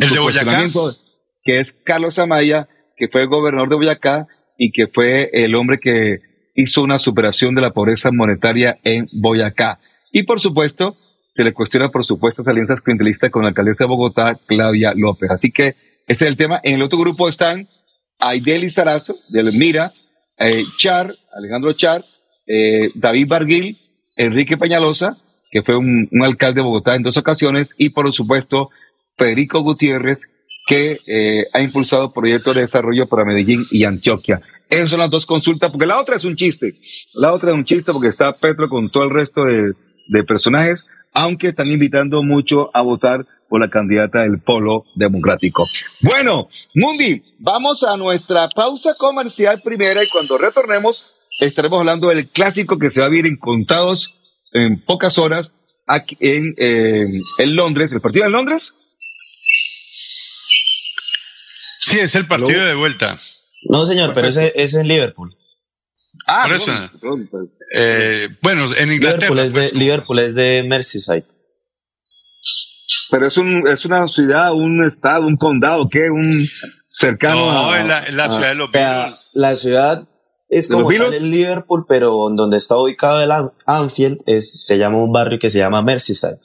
que es Carlos Amaya, que fue gobernador de Boyacá y que fue el hombre que hizo una superación de la pobreza monetaria en Boyacá. Y por supuesto, se le cuestiona por supuestas alianzas clientelistas con la alcaldesa de Bogotá, Claudia López. Así que ese es el tema. En el otro grupo están Aideli Sarazo, de Mira, eh, Char, Alejandro Char, eh, David Barguil, Enrique Peñalosa, que fue un, alcalde de Bogotá en dos ocasiones, y por supuesto Federico Gutiérrez, que eh, ha impulsado proyectos de desarrollo para Medellín y Antioquia. Esas son las dos consultas, porque la otra es un chiste. La otra es un chiste porque está Petro con todo el resto de personajes aunque están invitando mucho a votar por la candidata del Polo Democrático. Bueno, Mundi, vamos a nuestra pausa comercial primera y cuando retornemos estaremos hablando del clásico que se va a vivir en contados en pocas horas aquí en, en Londres, el partido de Londres. Sí, es el partido de vuelta. No, señor, pero ese, ese es en Liverpool. Ah, por eso. Eh, bueno, en Inglaterra. Liverpool es, de, pues, Liverpool es de Merseyside. Pero es, un, es una ciudad, un estado, un condado, ¿qué? Un cercano no, a. la, la ciudad de los Beatles. La ciudad es como el Liverpool, pero donde está ubicado el Anfield es, se llama un barrio que se llama Merseyside.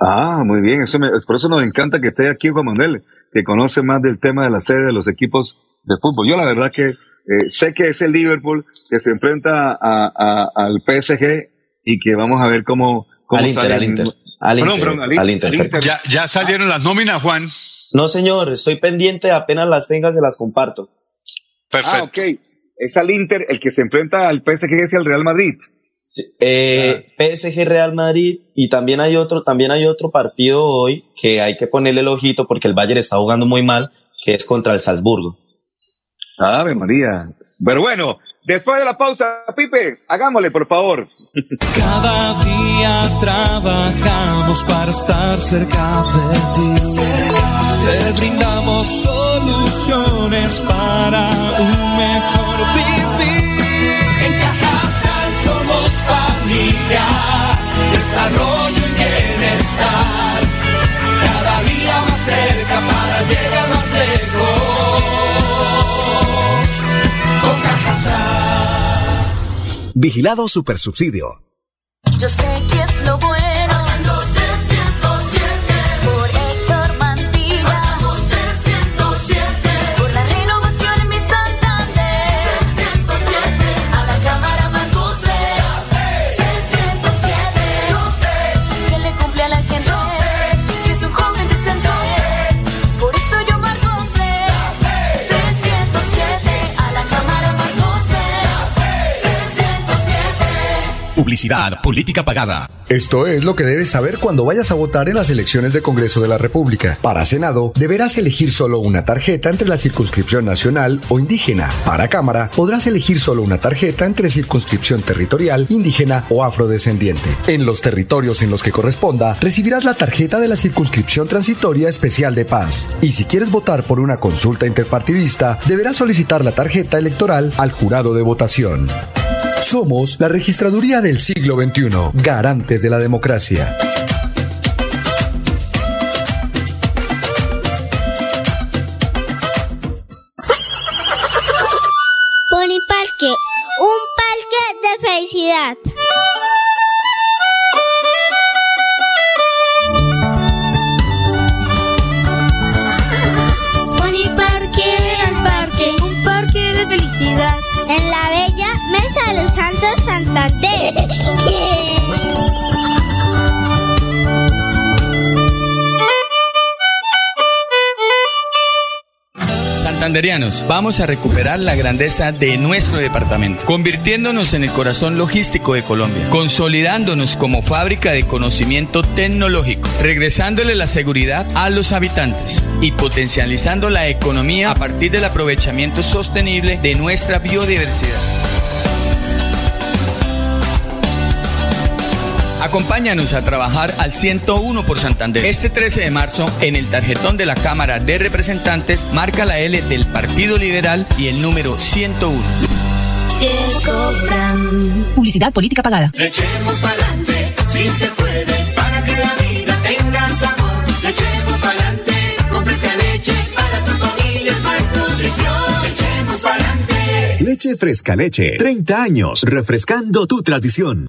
Ah, muy bien. Eso me, por eso nos encanta que esté aquí Juan Manuel, que conoce más del tema de la sede de los equipos de fútbol. Yo la verdad que eh, sé que es el Liverpool que se enfrenta al PSG y que vamos a ver cómo, cómo al Inter, al Inter. Al Inter, Ya, ya salieron las nóminas, Juan. No, señor, estoy pendiente, apenas las tenga se las comparto. Perfecto. Ah, ok. Es al Inter el que se enfrenta al PSG es el Real Madrid. Eh, PSG Real Madrid y también hay otro, también hay otro partido hoy que hay que ponerle el ojito porque el Bayern está jugando muy mal, que es contra el Salzburgo. Ave María. Pero bueno, después de la pausa, Pipe, hagámosle, por favor. Cada día trabajamos para estar cerca de ti. Te brindamos soluciones para un mejor vivir. Somos familia, desarrollo y bienestar. Cada día más cerca para llegar más lejos. Vigilado Supersubsidio. Yo sé que es lo bueno. Publicidad, política pagada. Esto es lo que debes saber cuando vayas a votar en las elecciones de Congreso de la República. Para Senado, deberás elegir solo una tarjeta entre la circunscripción nacional o indígena. Para Cámara, podrás elegir solo una tarjeta entre circunscripción territorial, indígena o afrodescendiente. En los territorios en los que corresponda, recibirás la tarjeta de la circunscripción transitoria especial de paz. Y si quieres votar por una consulta interpartidista, deberás solicitar la tarjeta electoral al jurado de votación. Somos la registraduría del siglo XXI, garantes de la democracia. Vamos a recuperar la grandeza de nuestro departamento, convirtiéndonos en el corazón logístico de Colombia, consolidándonos como fábrica de conocimiento tecnológico, regresándole la seguridad a los habitantes y potencializando la economía a partir del aprovechamiento sostenible de nuestra biodiversidad. Acompáñanos a trabajar al 101 por Santander. Este 13 de marzo, en el tarjetón de la Cámara de Representantes, marca la L del Partido Liberal y el número 101. Publicidad política pagada. Echemos pa'lante, si se puede, para que la vida tenga sabor. Echemos pa'lante, con fresca leche, para tu familia es más nutrición. Echemos pa'lante. Leche fresca leche, 30 años, refrescando tu tradición.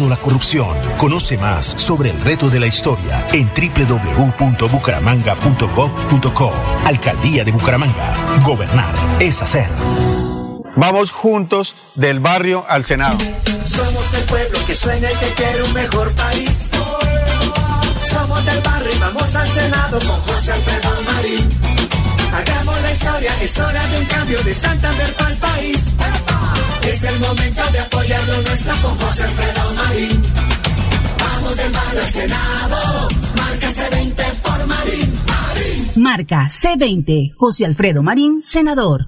la corrupción. Conoce más sobre el reto de la historia en www.bucaramanga.gov.co. Alcaldía de Bucaramanga. Gobernar es hacer. Vamos juntos del barrio al Senado. Somos el pueblo que sueña y que quiere un mejor país. Somos del barrio y vamos al Senado con José Alfredo Marín. Hagamos la historia, es hora de un cambio de Santander para el país. Es el momento de apoyarlo nuestro con José Alfredo Marín. Vamos del barrio al Senado, marca C20 por Marín. Marín. Marca C20, José Alfredo Marín, senador.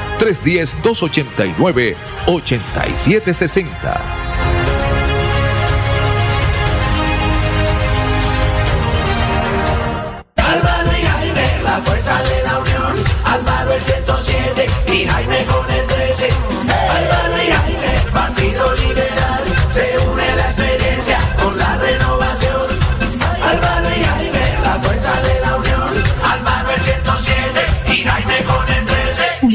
310-289-8760.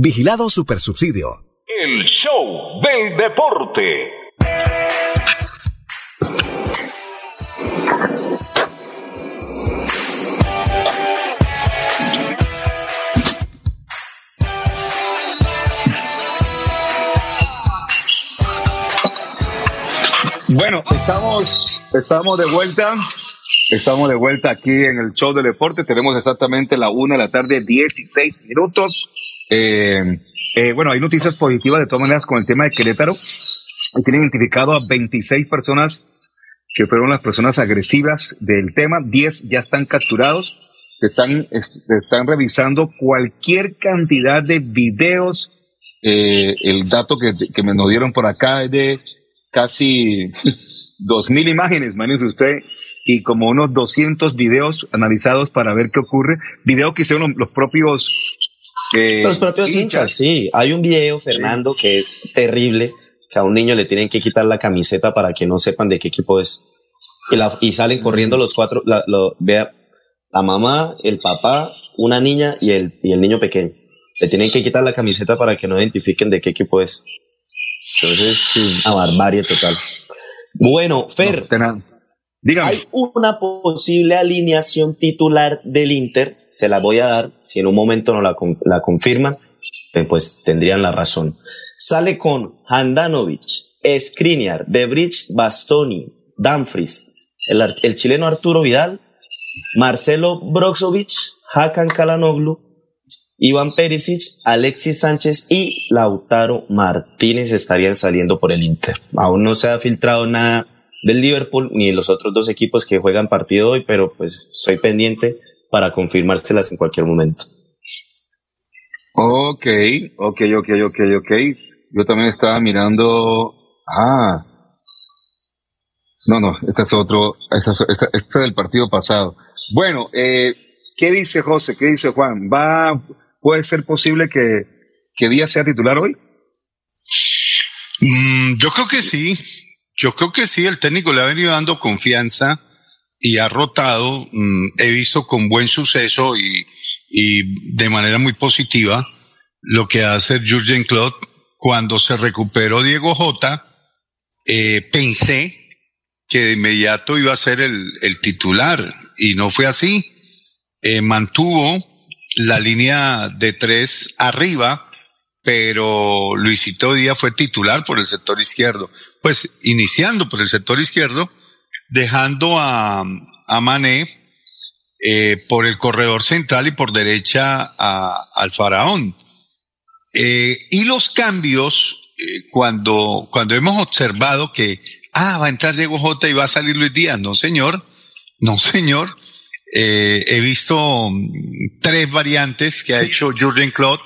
Vigilado Supersubsidio. El show del deporte. Bueno, estamos, estamos de vuelta. Estamos de vuelta aquí en el show del deporte. Tenemos exactamente la una de la tarde, 16 minutos. Eh, eh, bueno, hay noticias positivas de todas maneras con el tema de Querétaro. Tienen identificado a 26 personas que fueron las personas agresivas del tema. 10 ya están capturados. Se están, es- están revisando cualquier cantidad de videos. Eh, el dato que, que me nos dieron por acá es de casi [LAUGHS] 2.000 imágenes, imagínese usted, y como unos 200 videos analizados para ver qué ocurre. Videos que hicieron los propios... eh, Los propios hinchas, sí. Hay un video, Fernando, que es terrible, que a un niño le tienen que quitar la camiseta para que no sepan de qué equipo es. Y, la- y salen corriendo los cuatro, la, lo- vea, la mamá, el papá, una niña y el, y el niño pequeño. Le tienen que quitar la camiseta para que no identifiquen de qué equipo es. Entonces, una barbarie total. Bueno, Fer, hay una posible alineación titular del Inter, se la voy a dar, si en un momento no la, con- la confirman, eh, pues tendrían la razón. Sale con Handanovic, Skriniar, Debrich, Bastoni, ar- el chileno Arturo Vidal, Marcelo Brozovic, Hakan Kalanoglu, Iván Perisic, Alexis Sánchez y Lautaro Martínez estarían saliendo por el Inter. Aún no se ha filtrado nada del Liverpool ni de los otros dos equipos que juegan partido hoy, pero pues soy pendiente para confirmárselas en cualquier momento. Ok, ok, ok, ok, ok. Yo también estaba mirando. Ah. No, no, este es otro. Este es, este- este es del partido pasado. Bueno, eh, ¿qué dice José? ¿Qué dice Juan? ¿Va, ¿Puede ser posible que, que Díaz sea titular hoy? Mm, yo creo que sí. Yo creo que sí. El técnico le ha venido dando confianza y ha rotado, mm, he visto con buen suceso y, de manera muy positiva lo que hace Jurgen Klopp cuando se recuperó Diego Jota, eh, pensé que de inmediato iba a ser el, el titular y no fue así. Eh, mantuvo la línea de tres arriba, pero Luisito Díaz fue titular por el sector izquierdo. Pues iniciando por el sector izquierdo, dejando a, a Mané eh, por el corredor central y por derecha a, al faraón. Eh, y los cambios, eh, cuando, cuando hemos observado que, ah, va a entrar Diego J y va a salir Luis Díaz, no señor, no señor. He visto mm, tres variantes que ha hecho Jurgen Klopp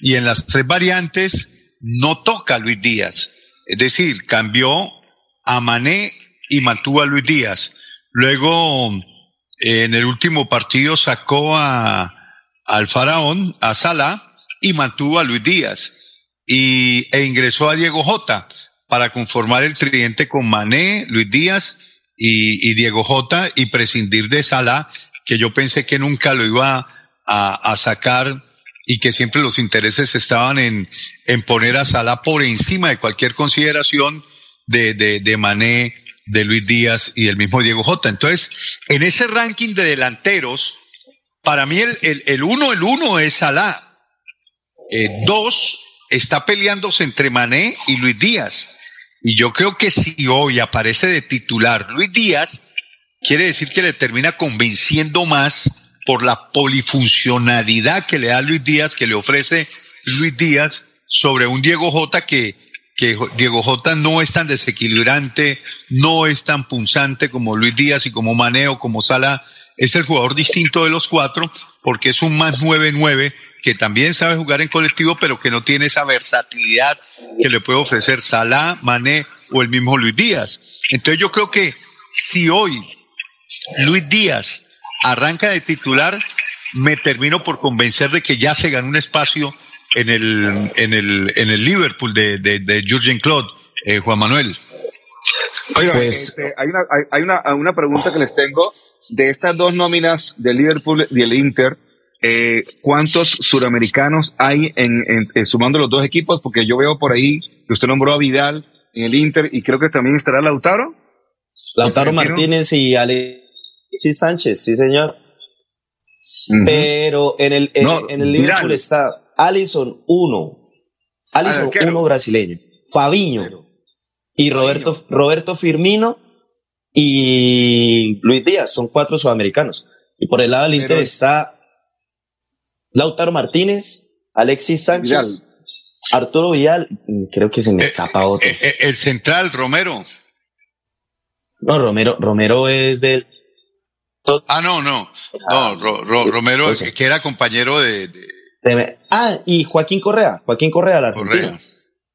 y en las tres variantes no toca Luis Díaz. Es decir, cambió a Mané y mantuvo a Luis Díaz. Luego, en el último partido sacó a, al faraón, a Salah, y mantuvo a Luis Díaz y, e ingresó a Diego Jota para conformar el tridente con Mané, Luis Díaz y, Diego Jota y prescindir de Salah, que yo pensé que nunca lo iba a sacar y que siempre los intereses estaban en, en poner a Salah por encima de cualquier consideración de, de, de Mané, de Luis Díaz y del mismo Diego Jota. Entonces, en ese ranking de delanteros, para mí el, el, uno, el uno es Salah. Eh, dos, está peleándose entre Mané y Luis Díaz. Y yo creo que si hoy aparece de titular Luis Díaz, quiere decir que le termina convenciendo más por la polifuncionalidad que le da Luis Díaz, que le ofrece Luis Díaz sobre un Diego Jota que, que Diego Jota no es tan desequilibrante, no es tan punzante como Luis Díaz y como Maneo, como Sala, es el jugador distinto de los cuatro, porque es un más 9-9 que también sabe jugar en colectivo, pero que no tiene esa versatilidad que le puede ofrecer Salah, Mané o el mismo Luis Díaz. Entonces yo creo que si hoy Luis Díaz arranca de titular, me termino por convencer de que ya se ganó un espacio en el, en el, en el Liverpool de, de, de Jurgen Klopp, eh, Juan Manuel. Oiga, pues, este, hay, una, hay, hay una, una pregunta que les tengo de estas dos nóminas del Liverpool y el Inter. Eh, ¿Cuántos suramericanos hay en, en, en, sumando los dos equipos? Porque yo veo por ahí que usted nombró a Vidal en el Inter y creo que también estará Lautaro. Lautaro Martínez y Alexis Sánchez, sí señor. Uh -huh. Pero en el, en, no, en el Liverpool está Alison 1, Alison 1 brasileño, Fabiño y Roberto, Roberto Firmino y Luis Díaz, son cuatro sudamericanos. Y por el lado del Inter está Lautaro Martínez, Alexis Sánchez, Vidal. Arturo Vidal, creo que se me escapa eh, otro. Eh, el central, Romero. No, Romero, Romero es del. Ah, no, no. No, Ro, Ro, Romero, pues, que era compañero de. de... Me... Ah, y Joaquín Correa, Joaquín Correa, la Argentina. Correa,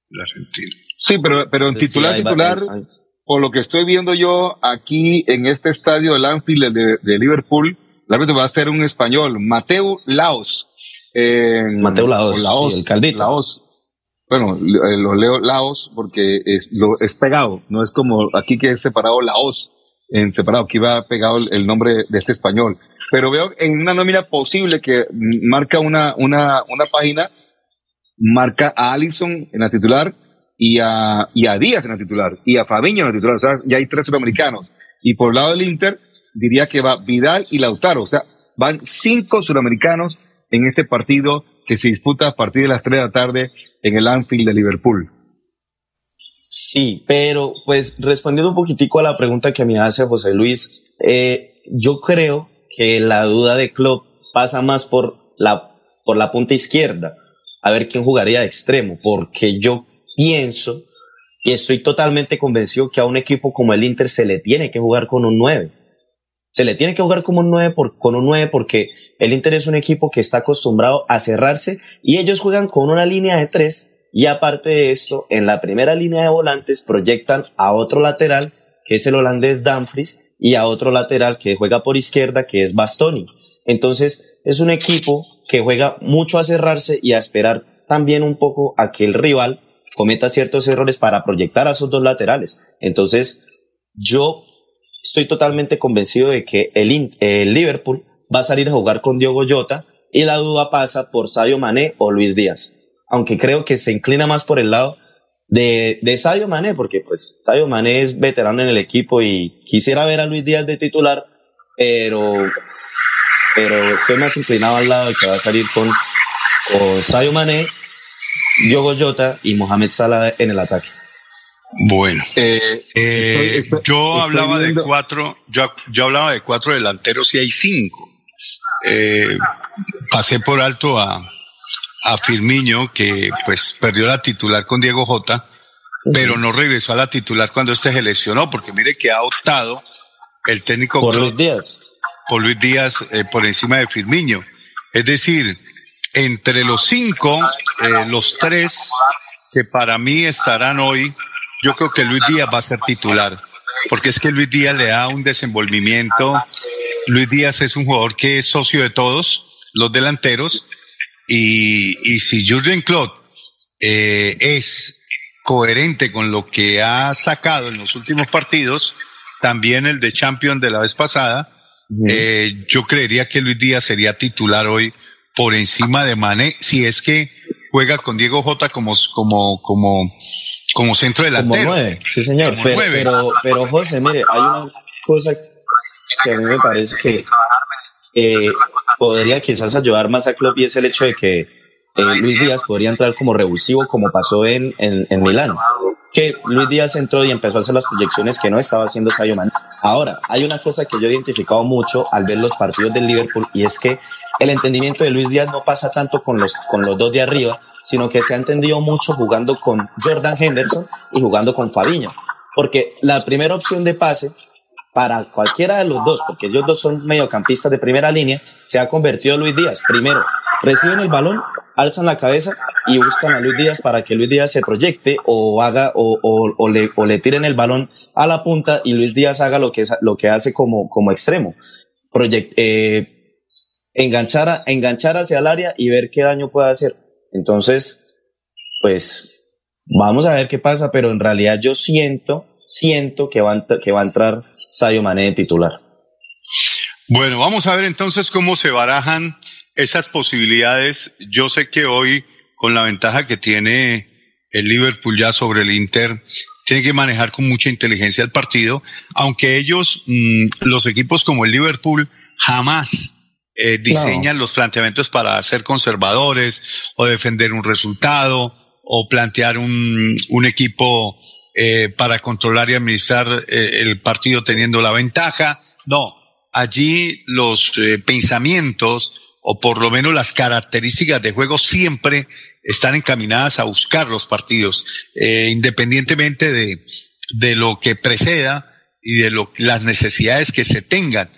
la Argentina. Sí, pero, pero en titular, sí, titular, va, por lo que estoy viendo yo aquí en este estadio del Anfield de, de Liverpool, el árbitro va a ser un español, Mateo Laos. Eh, Mateo Laos, Laos sí, el Calvito. Laos. Bueno, lo leo Laos porque es, lo, es pegado, no es como aquí que es separado Laos, en separado, aquí va pegado el, nombre de este español. Pero veo en una nómina posible que marca una, una, una página, marca a Allison en la titular y a, y a Díaz en la titular y a Fabiño en la titular, o sea, ya hay tres sudamericanos. Y por el lado del Inter, diría que va Vidal y Lautaro, o sea, van cinco sudamericanos en este partido que se disputa a partir de las 3 de la tarde en el Anfield de Liverpool. Sí, pero pues respondiendo un poquitico a la pregunta que me hace José Luis, eh, yo creo que la duda de Klopp pasa más por la, por la punta izquierda, a ver quién jugaría de extremo, porque yo pienso y estoy totalmente convencido que a un equipo como el Inter se le tiene que jugar con un 9. Se le tiene que jugar como un 9 por, con un 9 porque el Inter es un equipo que está acostumbrado a cerrarse y ellos juegan con una línea de tres y aparte de esto, en la primera línea de volantes proyectan a otro lateral que es el holandés Dumfries y a otro lateral que juega por izquierda que es Bastoni. Entonces es un equipo que juega mucho a cerrarse y a esperar también un poco a que el rival cometa ciertos errores para proyectar a esos dos laterales. Entonces yo estoy totalmente convencido de que el, el Liverpool va a salir a jugar con Diogo Jota y la duda pasa por Sadio Mané o Luis Díaz. Aunque creo que se inclina más por el lado de, de Sadio Mané, porque pues Sadio Mané es veterano en el equipo y quisiera ver a Luis Díaz de titular, pero, pero estoy más inclinado al lado de que va a salir con, con Sadio Mané, Diogo Jota y Mohamed Salah en el ataque. Bueno, eh, eh, yo hablaba de cuatro, yo, yo hablaba de cuatro delanteros y hay cinco. Eh, pasé por alto a, a Firmiño, que pues perdió la titular con Diego Jota, pero no regresó a la titular cuando este se lesionó, porque mire que ha optado el técnico por Luis Díaz. Por Luis Díaz por encima de Firmiño. Es decir, entre los cinco, los tres que para mí estarán hoy yo creo que Luis Díaz va a ser titular, porque es que Luis Díaz le da un desenvolvimiento. Luis Díaz es un jugador que es socio de todos los delanteros y, y si Jurgen Klopp eh, es coherente con lo que ha sacado en los últimos partidos, también el de Champion de la vez pasada, eh, yo creería que Luis Díaz sería titular hoy por encima de Mané, si es que juega con Diego Jota como, como, como como centro delantero. Como nueve, sí señor. Pero, pero, pero, José, mire, hay una cosa que a mí me parece que podría quizás ayudar más a Klopp y es el hecho de que eh, Luis Díaz podría entrar como revulsivo como pasó en, en, en Milán que Luis Díaz entró y empezó a hacer las proyecciones que no estaba haciendo Sadio Mané. Ahora, hay una cosa que yo he identificado mucho al ver los partidos del Liverpool y es que el entendimiento de Luis Díaz no pasa tanto con los, con los dos de arriba, sino que se ha entendido mucho jugando con Jordan Henderson y jugando con Fabiño. Porque la primera opción de pase para cualquiera de los dos, porque ellos dos son mediocampistas de primera línea, se ha convertido Luis Díaz. Primero, reciben el balón, alzan la cabeza y buscan a Luis Díaz para que Luis Díaz se proyecte o haga o, o, le, o le tiren el balón a la punta y Luis Díaz haga lo que, lo que hace como, como extremo. Eh, enganchar, enganchar hacia el área y ver qué daño puede hacer. Entonces, pues vamos a ver qué pasa, pero en realidad yo siento, siento que va, que va a entrar Sayo Mané titular. Bueno, vamos a ver entonces cómo se barajan esas posibilidades. Yo sé que hoy, con la ventaja que tiene el Liverpool ya sobre el Inter, tiene que manejar con mucha inteligencia el partido, aunque ellos, mm, los equipos como el Liverpool, jamás eh, diseñan los planteamientos para ser conservadores o defender un resultado o plantear un, un equipo eh, para controlar y administrar eh, el partido teniendo la ventaja. No, allí los eh, pensamientos o por lo menos las características de juego siempre están encaminadas a buscar los partidos, eh, independientemente de, de lo que preceda y de lo, las necesidades que se tengan.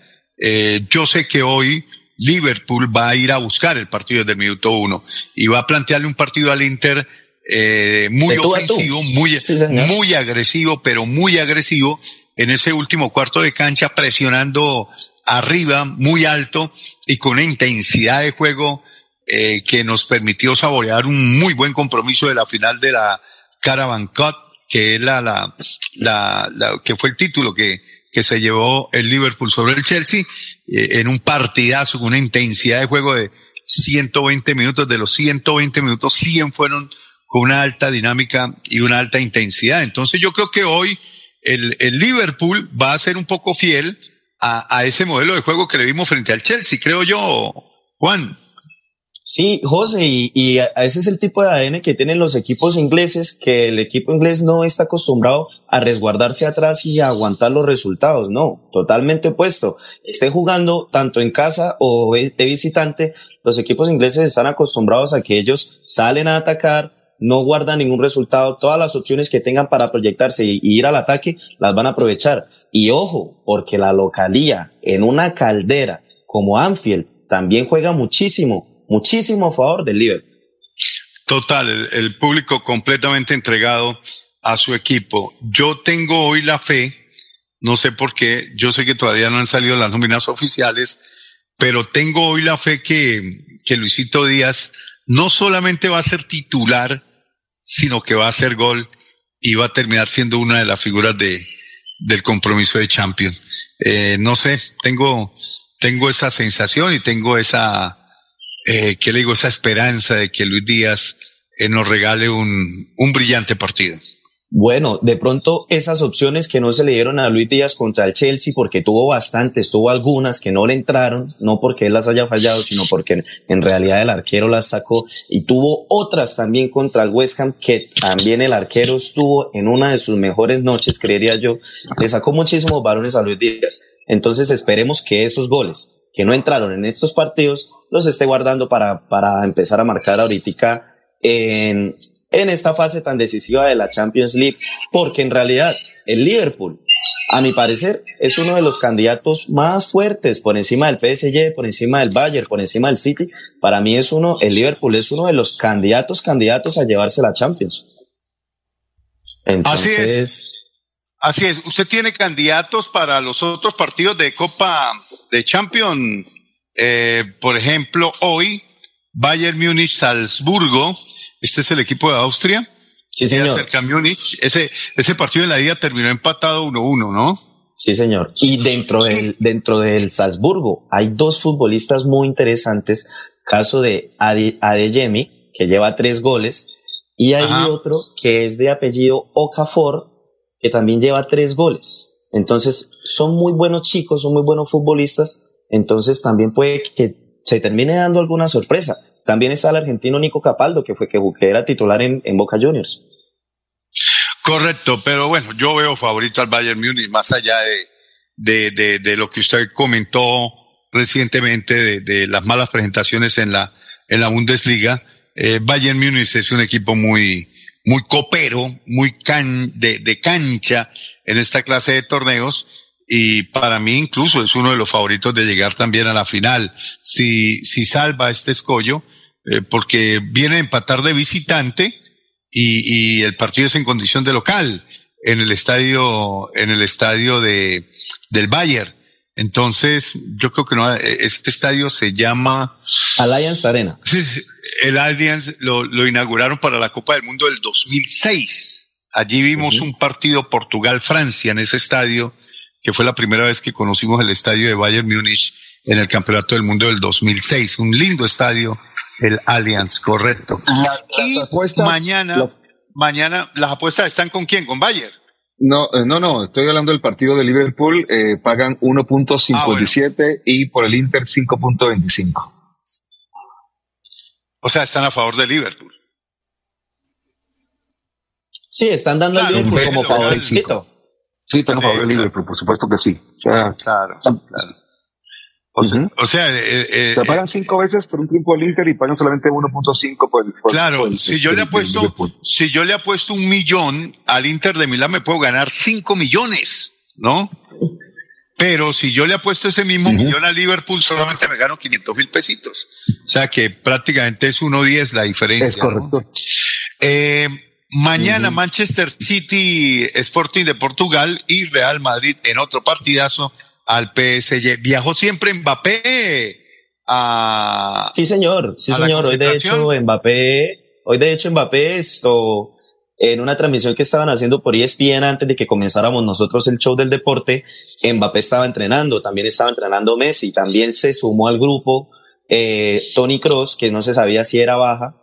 Yo sé que hoy Liverpool va a ir a buscar el partido desde el minuto uno y va a plantearle un partido al Inter eh, muy ofensivo, muy, muy agresivo, pero muy agresivo en ese último cuarto de cancha, presionando arriba, muy alto y con una intensidad de juego eh, que nos permitió saborear un muy buen compromiso de la final de la Caravan Cup, que es la, la, la, que fue el título que, que se llevó el Liverpool sobre el Chelsea, eh, en un partidazo con una intensidad de juego de 120 minutos. De los 120 minutos, 100 fueron con una alta dinámica y una alta intensidad. Entonces yo creo que hoy el, el Liverpool va a ser un poco fiel a, ese modelo de juego que le vimos frente al Chelsea, creo yo, Juan. Sí, José, y, y, ese es el tipo de ADN que tienen los equipos ingleses, que el equipo inglés no está acostumbrado a resguardarse atrás y a aguantar los resultados, no, totalmente opuesto. Estén jugando tanto en casa o de visitante, los equipos ingleses están acostumbrados a que ellos salen a atacar, no guardan ningún resultado, todas las opciones que tengan para proyectarse y, ir al ataque las van a aprovechar. Y ojo, porque la localía en una caldera como Anfield también juega muchísimo, muchísimo a favor del Liverpool. Total, el, el público completamente entregado a su equipo. Yo tengo hoy la fe, no sé por qué, yo sé que todavía no han salido las nóminas oficiales, pero tengo hoy la fe que, que Luisito Díaz no solamente va a ser titular sino que va a hacer gol y va a terminar siendo una de las figuras de, del compromiso de Champions. Eh, no sé, tengo, tengo esa sensación y tengo esa, eh, ¿qué le digo? Esa esperanza de que Luis Díaz eh, nos regale un, un brillante partido. Bueno, de pronto esas opciones que no se le dieron a Luis Díaz contra el Chelsea, porque tuvo bastantes, tuvo algunas que no le entraron, no porque él las haya fallado, sino porque en realidad el arquero las sacó, y tuvo otras también contra el West Ham, que también el arquero estuvo en una de sus mejores noches, creería yo, le sacó muchísimos varones a Luis Díaz. Entonces esperemos que esos goles que no entraron en estos partidos los esté guardando para, para empezar a marcar ahorita en, en esta fase tan decisiva de la Champions League, porque en realidad el Liverpool, a mi parecer, es uno de los candidatos más fuertes por encima del PSG, por encima del Bayern, por encima del City. Para mí es uno, el Liverpool es uno de los candidatos, candidatos a llevarse la Champions. Entonces, Así es. Así es. ¿Usted tiene candidatos para los otros partidos de Copa de Champions? Eh, por ejemplo, hoy, Bayern Múnich, Salzburgo, este es el equipo de Austria. Sí, señor. Cerca Múnich. Ese, ese partido en la ida terminó empatado 1-1, ¿no? Sí, señor. Y dentro del, dentro del Salzburgo hay dos futbolistas muy interesantes. Caso de Adeyemi, que lleva tres goles, y hay otro que es de apellido Okafor, que también lleva tres goles. Entonces, son muy buenos chicos, son muy buenos futbolistas. Entonces, también puede que se termine dando alguna sorpresa. También está el argentino Nico Capaldo, que fue que, era titular en, Boca Juniors. Correcto, pero bueno, yo veo favorito al Bayern Múnich, más allá de, de, de, lo que usted comentó recientemente, de, las malas presentaciones en la, en la Bundesliga. Eh, Bayern Múnich es un equipo muy, muy copero, muy can, de, de cancha en esta clase de torneos y para mí incluso es uno de los favoritos de llegar también a la final. Si, si salva este escollo, eh, porque viene a empatar de visitante y, y, el partido es en condición de local en el estadio, en el estadio de, del Bayern. Entonces, yo creo que no, este estadio se llama Allianz Arena. Sí, el Allianz lo, lo inauguraron para la Copa del Mundo del 2006. Allí vimos un partido Portugal-Francia en ese estadio, que fue la primera vez que conocimos el estadio de Bayern Múnich en el Campeonato del Mundo del 2006. Un lindo estadio el Allianz, correcto. y mañana, mañana, ¿las apuestas están con quién? ¿Con Bayer? No, eh, no, no, estoy hablando del partido de Liverpool, eh, pagan 1.57 ah, y por el Inter 5.25. O sea, están a favor de Liverpool. Sí, están dando al Liverpool como favorito. Sí, están a favor de Liverpool, por supuesto que sí. claro, claro. O, sea, eh, eh, se pagan cinco veces por un triunfo del Inter y pagan solamente 1.5 por, por Claro, si yo le apuesto, si yo le apuesto un millón al Inter de Milán me puedo ganar cinco millones, ¿no? Pero si yo le apuesto ese mismo millón al Liverpool solamente me gano 500 mil pesitos. O sea que prácticamente es 1.10 la diferencia. Es correcto. Eh, mañana Manchester City Sporting de Portugal y Real Madrid en otro partidazo al PSG. ¿Viajó siempre Mbappé a... Sí, señor, sí, señor. Hoy de hecho Mbappé, hoy de hecho Mbappé esto, en una transmisión que estaban haciendo por ESPN antes de que comenzáramos nosotros el show del deporte, Mbappé estaba entrenando, también estaba entrenando Messi, también se sumó al grupo eh, Tony Cross, que no se sabía si era baja,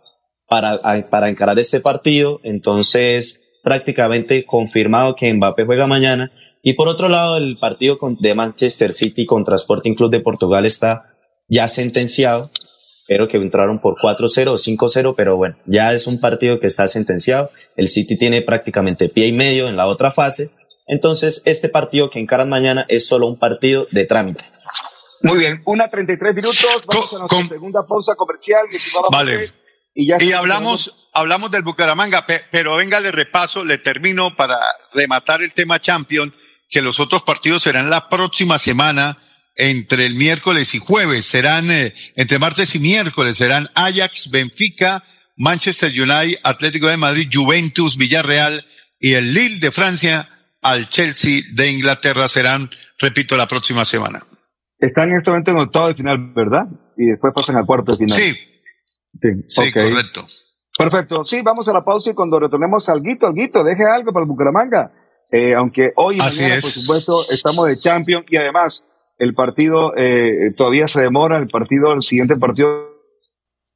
para, para encarar este partido. Entonces, prácticamente confirmado que Mbappé juega mañana. Y por otro lado, el partido de Manchester City contra Sporting Club de Portugal está ya sentenciado. Pero que entraron por 4-0 o 5-0, pero bueno, ya es un partido que está sentenciado. El City tiene prácticamente pie y medio en la otra fase. Entonces, este partido que encaran mañana es solo un partido de trámite. Muy bien, una 33 minutos. Vamos a nuestra segunda pausa comercial. Vale. Y, ya y hablamos, hablamos del Bucaramanga, pero venga, le repaso, le termino para rematar el tema Champion, que los otros partidos serán la próxima semana, entre el miércoles y jueves, serán, eh, entre martes y miércoles, serán Ajax, Benfica, Manchester United, Atlético de Madrid, Juventus, Villarreal y el Lille de Francia al Chelsea de Inglaterra serán, repito, la próxima semana. Están en este momento en octavo de final, ¿verdad? Y después pasan al cuarto de final. Sí. Sí, correcto. Perfecto. Sí, vamos a la pausa y cuando retornemos al Guito, al Guito, deje algo para el Bucaramanga. Eh, aunque hoy y mañana, por supuesto, estamos de champion y además el partido eh, todavía se demora, el partido, el siguiente partido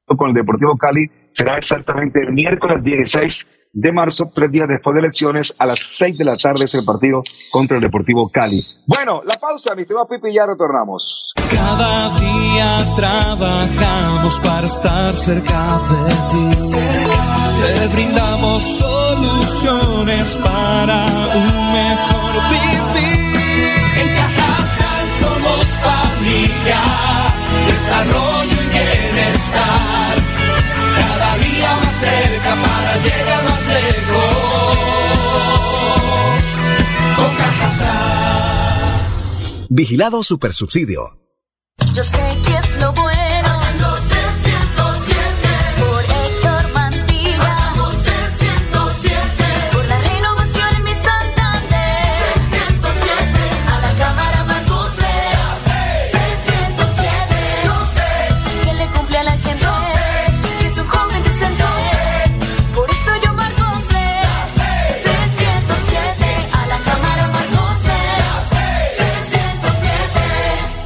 con el Deportivo Cali será exactamente el miércoles 16 de marzo, tres días después de elecciones, a las seis de la tarde es el partido contra el Deportivo Cali. Bueno, la pausa, mi estimado Pipi, ya retornamos. Cada día trabajamos para estar cerca de ti. Te brindamos soluciones para un mejor vivir. En Cajasal somos familia, desarrollo y bienestar. Cada día más cerca para llegar más lejos. Vigilado Supersubsidio. Yo sé que es lo bueno.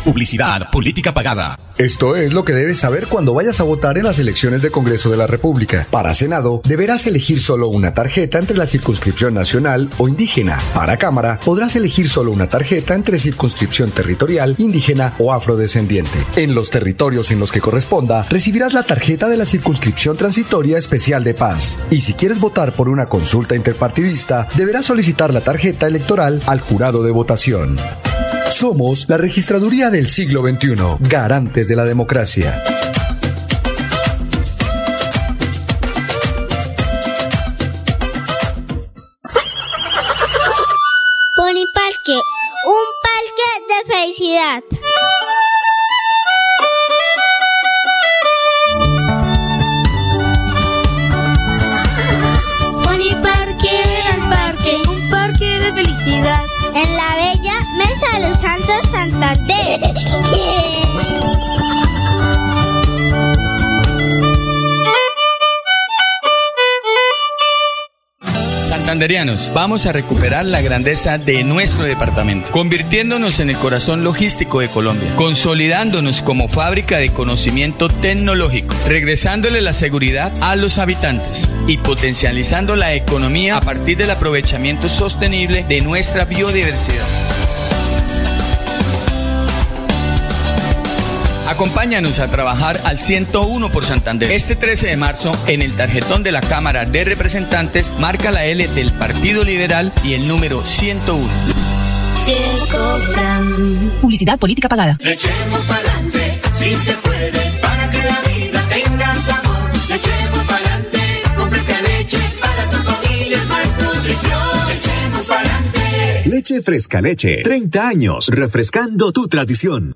Publicidad, política pagada. Esto es lo que debes saber cuando vayas a votar en las elecciones de Congreso de la República. Para Senado, deberás elegir solo una tarjeta entre la circunscripción nacional o indígena. Para Cámara, podrás elegir solo una tarjeta entre circunscripción territorial, indígena o afrodescendiente. En los territorios en los que corresponda, recibirás la tarjeta de la circunscripción transitoria especial de paz. Y si quieres votar por una consulta interpartidista, deberás solicitar la tarjeta electoral al jurado de votación. Somos la registraduría del siglo XXI, garantes de la democracia. Vamos a recuperar la grandeza de nuestro departamento, convirtiéndonos en el corazón logístico de Colombia, consolidándonos como fábrica de conocimiento tecnológico, regresándole la seguridad a los habitantes y potencializando la economía a partir del aprovechamiento sostenible de nuestra biodiversidad. Acompáñanos a trabajar al 101 por Santander. Este 13 de marzo, en el tarjetón de la Cámara de Representantes, marca la L del Partido Liberal y el número 101. Publicidad política pagada. Le echemos pa'lante, si se puede, para que la vida tenga sabor. Le echemos pa'lante, con fresca leche, para tu familia es más nutrición. Le echemos pa'lante. Leche Fresca Leche. 30 años refrescando tu tradición.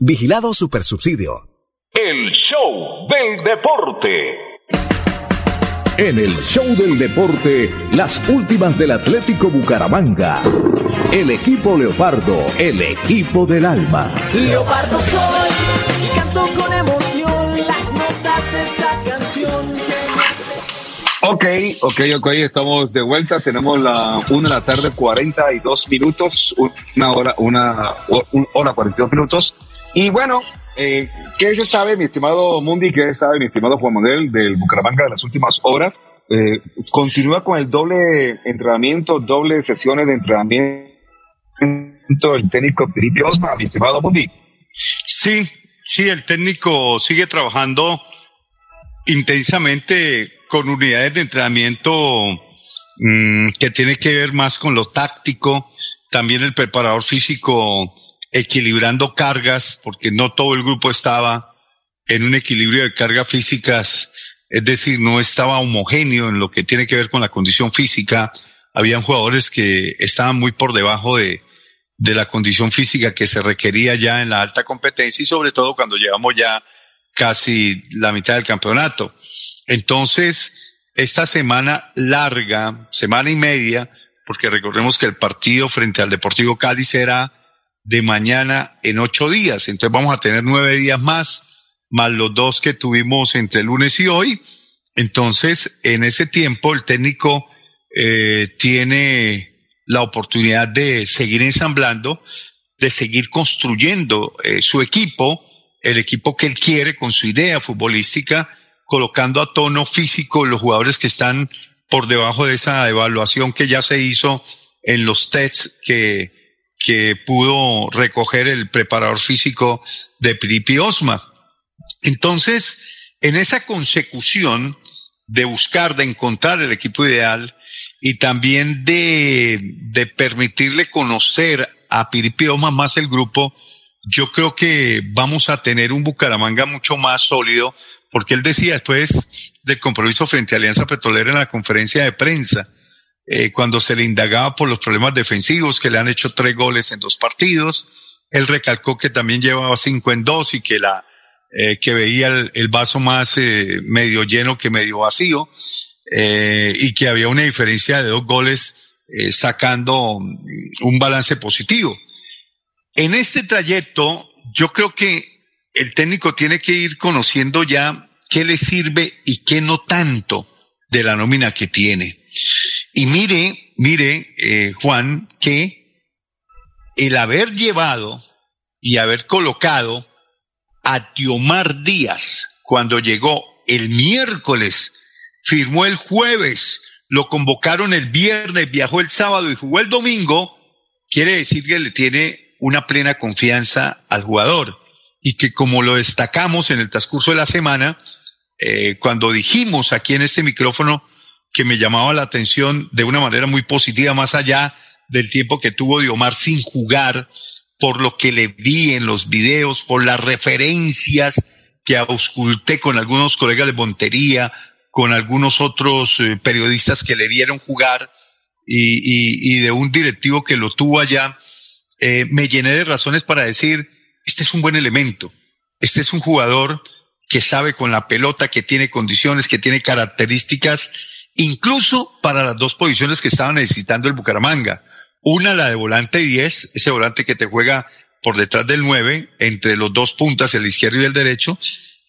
Vigilado Supersubsidio. El show del deporte. En el show del deporte, las últimas del Atlético Bucaramanga. El equipo Leopardo, el equipo del alma. Leopardo soy y canto con emoción las notas de esta canción. Ok, ok, ok, estamos de vuelta. Tenemos la una de la tarde, 42 minutos, una hora, una, una hora, 42 minutos. Y bueno, eh, ¿qué se sabe, mi estimado Mundi? ¿Qué sabe, mi estimado Juan Manuel del Bucaramanga de las últimas horas? Eh, continúa con el doble entrenamiento, doble sesiones de entrenamiento el técnico Felipe Osma, mi estimado Mundi. Sí, sí, el técnico sigue trabajando intensamente con unidades de entrenamiento mmm, que tiene que ver más con lo táctico, también el preparador físico equilibrando cargas, porque no todo el grupo estaba en un equilibrio de cargas físicas, es decir, no estaba homogéneo en lo que tiene que ver con la condición física. Habían jugadores que estaban muy por debajo de, de la condición física que se requería ya en la alta competencia y sobre todo cuando llevamos ya casi la mitad del campeonato. Entonces, esta semana larga, semana y media, porque recordemos que el partido frente al Deportivo Cali será de mañana en ocho días. Entonces vamos a tener nueve días más, más los dos que tuvimos entre lunes y hoy. Entonces, en ese tiempo, el técnico eh, tiene la oportunidad de seguir ensamblando, de seguir construyendo eh, su equipo, el equipo que él quiere con su idea futbolística, colocando a tono físico los jugadores que están por debajo de esa evaluación que ya se hizo en los tests que, que pudo recoger el preparador físico de Piripi Osma. Entonces, en esa consecución de buscar, de encontrar el equipo ideal y también de, de permitirle conocer a Piripi Osma más el grupo, yo creo que vamos a tener un Bucaramanga mucho más sólido, porque él decía después del compromiso frente a Alianza Petrolera en la conferencia de prensa, eh, cuando se le indagaba por los problemas defensivos, que le han hecho tres goles en dos partidos, él recalcó que también llevaba cinco en dos y que la, eh, que veía el, vaso más eh, medio lleno que medio vacío y que había una diferencia de dos goles sacando un balance positivo. En este trayecto, yo creo que el técnico tiene que ir conociendo ya qué le sirve y qué no tanto de la nómina que tiene. Y mire, mire, Juan, que el haber llevado y haber colocado a Tiomar Díaz cuando llegó el miércoles, firmó el jueves, lo convocaron el viernes, viajó el sábado y jugó el domingo, quiere decir que le tiene una plena confianza al jugador. Y que como lo destacamos en el transcurso de la semana, eh, cuando dijimos aquí en este micrófono que me llamaba la atención de una manera muy positiva, más allá del tiempo que tuvo Diomar sin jugar, por lo que le vi en los videos, por las referencias que ausculté con algunos colegas de Montería, con algunos otros eh, periodistas que le vieron jugar y, de un directivo que lo tuvo allá, eh, me llené de razones para decir, este es un buen elemento, este es un jugador que sabe con la pelota, que tiene condiciones, que tiene características, incluso para las dos posiciones que estaba necesitando el Bucaramanga. Una, la de volante 10, ese volante que te juega por detrás del 9, entre los dos puntas, el izquierdo y el derecho,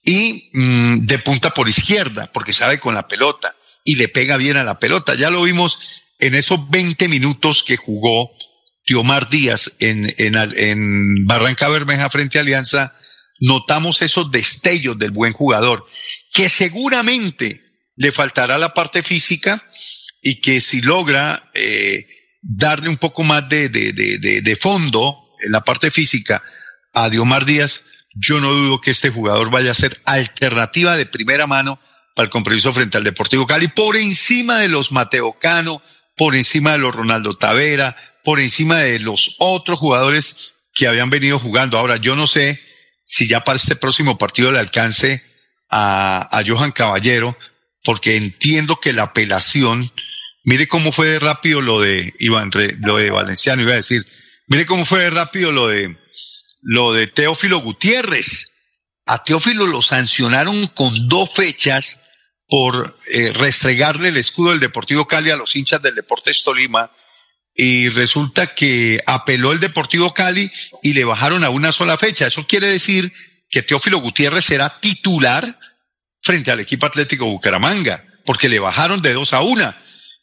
y mm, de punta por izquierda, porque sabe con la pelota y le pega bien a la pelota. Ya lo vimos en esos 20 minutos que jugó Tiomar Díaz en, en, Barranca Bermeja frente a Alianza, notamos esos destellos del buen jugador, que seguramente le faltará la parte física y que si logra eh, darle un poco más de, de, de, de, fondo en la parte física a Diomar Díaz, yo no dudo que este jugador vaya a ser alternativa de primera mano para el compromiso frente al Deportivo Cali, por encima de los Mateo Cano, por encima de los Ronaldo Tavera, por encima de los otros jugadores que habían venido jugando. Ahora, yo no sé si ya para este próximo partido le alcance a, a Johan Caballero, porque entiendo que la apelación Mire cómo fue de rápido lo de Iván, lo de Valenciano, iba a decir. Mire cómo fue de rápido lo de, lo de Teófilo Gutiérrez. A Teófilo lo sancionaron con dos fechas por eh, restregarle el escudo del Deportivo Cali a los hinchas del Deportes Tolima y resulta que apeló el Deportivo Cali y le bajaron a una sola fecha. Eso quiere decir que Teófilo Gutiérrez será titular frente al equipo Atlético Bucaramanga, porque le bajaron de dos a una.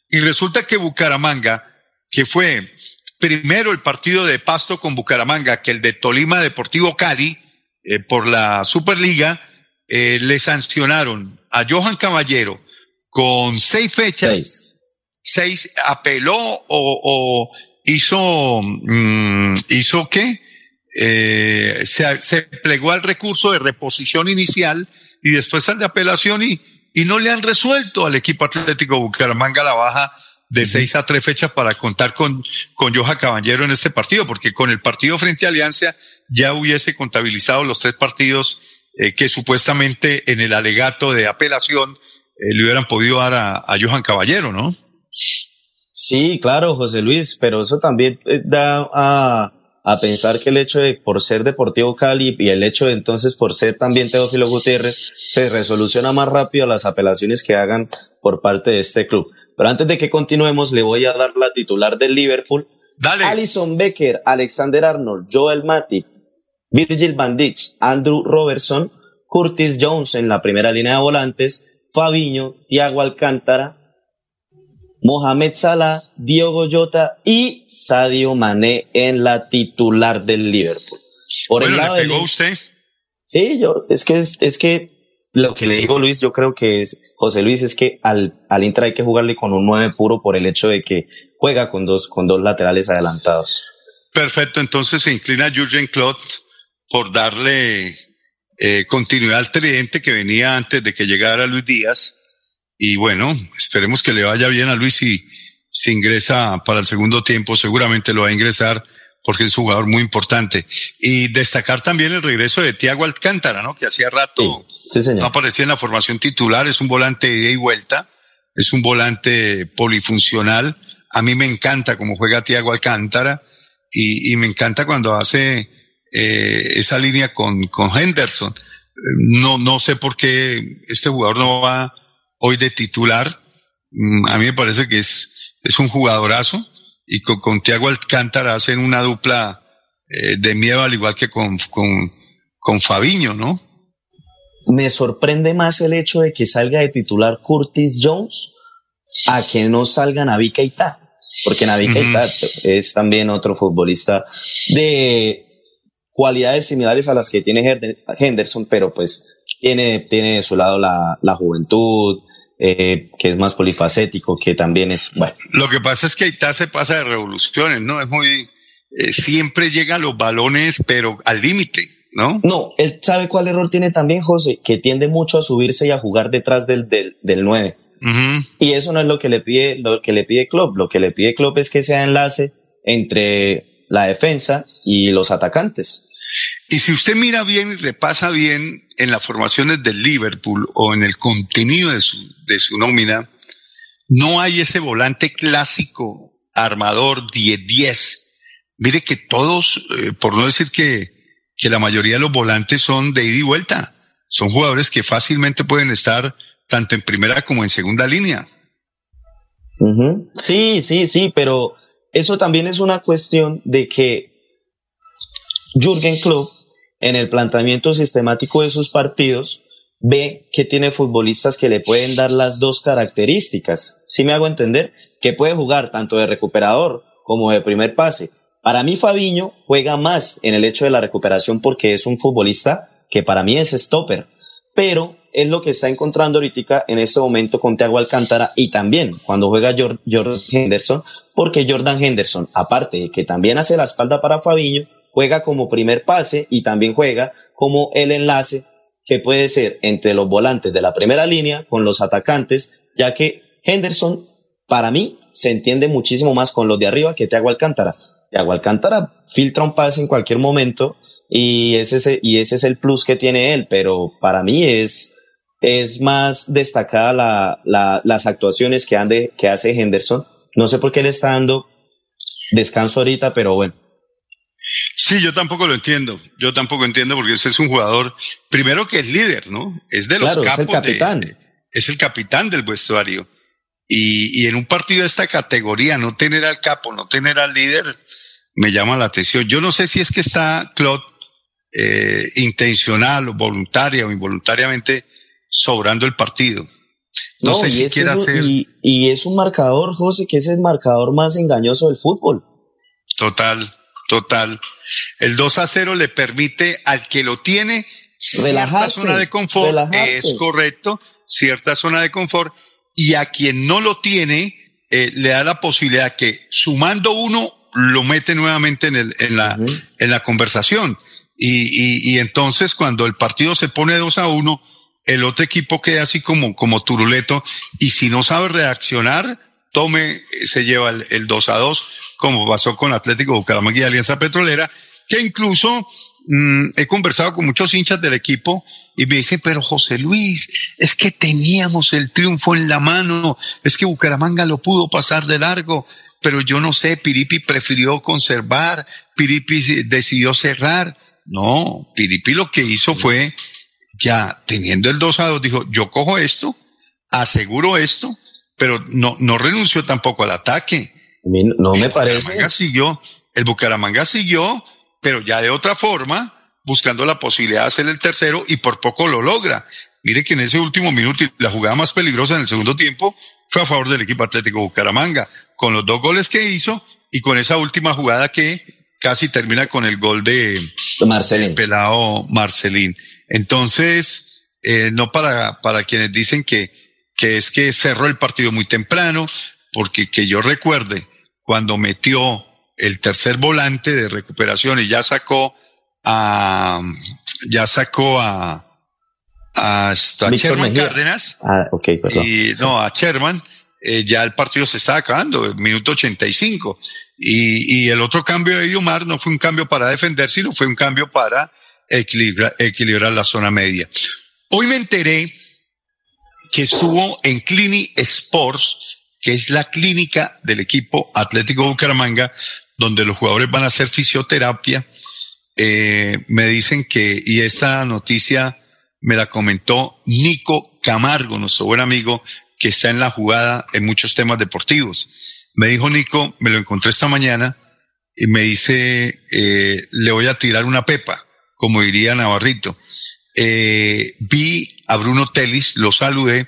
Y resulta que Bucaramanga, que fue primero el partido de Pasto con Bucaramanga que el de Tolima Deportivo Cali eh, por la Superliga, eh, le sancionaron a Johan Caballero con seis fechas. Seis, apeló o, hizo, mm, hizo qué? Eh, se, se, plegó al recurso de reposición inicial y después al de apelación y, y no le han resuelto al equipo Atlético Bucaramanga la baja de seis a tres fechas para contar con, con Joja Caballero en este partido, porque con el partido frente a Alianza ya hubiese contabilizado los tres partidos eh, que supuestamente en el alegato de apelación eh, le hubieran podido dar a, a Johan Caballero, ¿no? Sí, claro, José Luis, pero eso también eh, da a, a pensar que el hecho de por ser Deportivo Cali y el hecho de entonces por ser también Teófilo Gutiérrez se resoluciona más rápido las apelaciones que hagan por parte de este club. Pero antes de que continuemos, le voy a dar la titular del Liverpool. Dale. Alison Becker, Alexander Arnold, Joel Matip, Virgil van Dijk, Andrew Robertson, Curtis Jones en la primera línea de volantes, Fabiño, Thiago Alcántara, Mohamed Salah, Diogo Jota y Sadio Mané en la titular del Liverpool. Por el lado ¿le pegó usted? Sí, yo, es que, es, es, que lo que le digo Luis, yo creo que es, José Luis, es que al, al Inter hay que jugarle con un 9 puro por el hecho de que juega con dos, con dos laterales adelantados. Perfecto, entonces se inclina Jurgen Klopp por darle eh, continuidad al tridente que venía antes de que llegara Luis Díaz y bueno, esperemos que le vaya bien a Luis y si ingresa para el segundo tiempo, seguramente lo va a ingresar porque es un jugador muy importante. Y destacar también el regreso de Tiago Alcántara, ¿no? Que hacía rato no aparecía en la formación titular, es un volante de ida y vuelta, es un volante polifuncional. A mí me encanta cómo juega Tiago Alcántara y, y, me encanta cuando hace eh, esa línea con, con Henderson. no, no sé por qué este jugador no va hoy de titular. Mm, a mí me parece que es, es un jugadorazo y con, con Tiago Alcántara hacen una dupla eh, de miedo al igual que con, con, con Fabiño, ¿no? Me sorprende más el hecho de que salga de titular Curtis Jones a que no salga Navi Keita, porque Navi Keita es también otro futbolista de cualidades similares a las que tiene Henderson, pero pues tiene, tiene de su lado la, la juventud, eh, que es más polifacético, que también es bueno. Lo que pasa es que Keita se pasa de revoluciones, ¿no? Es muy, eh, siempre llegan los balones, pero al límite, ¿no? No, él sabe cuál error tiene también, José, que tiende mucho a subirse y a jugar detrás del, del, del 9. Y eso no es lo que le pide, lo que le pide Klopp. Lo que le pide Klopp es que sea enlace entre la defensa y los atacantes. Y si usted mira bien y repasa bien en las formaciones del Liverpool o en el contenido de su, de su nómina, no hay ese volante clásico armador 10-10 Mire que todos, eh, por no decir que, que la mayoría de los volantes son de ida y vuelta, son jugadores que fácilmente pueden estar tanto en primera como en segunda línea. Sí, sí, sí, pero eso también es una cuestión de que Jürgen Klopp, en el planteamiento sistemático de sus partidos, ve que tiene futbolistas que le pueden dar las dos características. Si me hago entender, que puede jugar tanto de recuperador como de primer pase, para mí Fabiño juega más en el hecho de la recuperación porque es un futbolista que para mí es stopper, pero es lo que está encontrando ahorita en este momento con Thiago Alcántara y también cuando juega Jordan Henderson, porque Jordan Henderson, aparte de que también hace la espalda para Fabiño, juega como primer pase y también juega como el enlace que puede ser entre los volantes de la primera línea con los atacantes, ya que Henderson, para mí, se entiende muchísimo más con los de arriba que Thiago Alcántara. Thiago Alcántara filtra un pase en cualquier momento y ese, es el plus que tiene él, pero para mí es, más destacada la, la, las actuaciones que, que hace Henderson. No sé por qué le está dando descanso ahorita, pero bueno. Sí, yo tampoco lo entiendo. Yo tampoco entiendo porque ese es un jugador, primero que es líder, ¿no? Es de los claro, es el capitán. es el capitán del vestuario. Y, y en un partido de esta categoría, no tener al capo, no tener al líder, me llama la atención. Yo no sé si es que está Claude eh, intencional o voluntaria o involuntariamente sobrando el partido. No, sé si quiere hacer. Y, y, es un marcador, José, que es el marcador más engañoso del fútbol. Total, total. El 2 a 0 le permite al que lo tiene cierta zona de confort. Es correcto, cierta zona de confort. Y a quien no lo tiene, eh, le da la posibilidad que sumando uno lo mete nuevamente en, el, en, la, en la conversación. Y, y, y, entonces cuando el partido se pone 2 a 1, el otro equipo queda así como, como turuleto y si no sabe reaccionar, tome, se lleva el, el 2 a 2, como pasó con Atlético Bucaramanga y Alianza Petrolera, que incluso mm, he conversado con muchos hinchas del equipo y me dicen, pero José Luis, es que teníamos el triunfo en la mano, es que Bucaramanga lo pudo pasar de largo, pero yo no sé, Piripi prefirió conservar, Piripi decidió cerrar. No, Piripi lo que hizo fue, ya teniendo el 2 a 2, dijo, yo cojo esto, aseguro esto, pero no, no renunció tampoco al ataque. No me parece. Bucaramanga siguió, el Bucaramanga siguió, pero ya de otra forma, buscando la posibilidad de hacer el tercero y por poco lo logra. Mire que en ese último minuto y la jugada más peligrosa en el segundo tiempo fue a favor del equipo Atlético Bucaramanga con los dos goles que hizo y con esa última jugada que casi termina con el gol de Marcelín. pelado Marcelín. Entonces, eh, no para, para quienes dicen que, que es que cerró el partido muy temprano, porque que yo recuerde, cuando metió el tercer volante de recuperación y ya sacó a, ya sacó a, a, a Sherman Cárdenas. Ah, ok, perdón. Y, no, a Sherman eh, ya el partido se estaba acabando, el minuto 85. Y, y el otro cambio de Yumar no fue un cambio para defender, sino fue un cambio para equilibrar, equilibrar la zona media. Hoy me enteré que estuvo en Clini Sports, que es la clínica del equipo Atlético Bucaramanga, donde los jugadores van a hacer fisioterapia. Eh, me dicen que, y esta noticia me la comentó Nico Camargo, nuestro buen amigo que está en la jugada en muchos temas deportivos. Me dijo Nico, me lo encontré esta mañana, y me dice, eh, le voy a tirar una pepa, como diría Navarrito. Eh, vi a Bruno Telis, lo saludé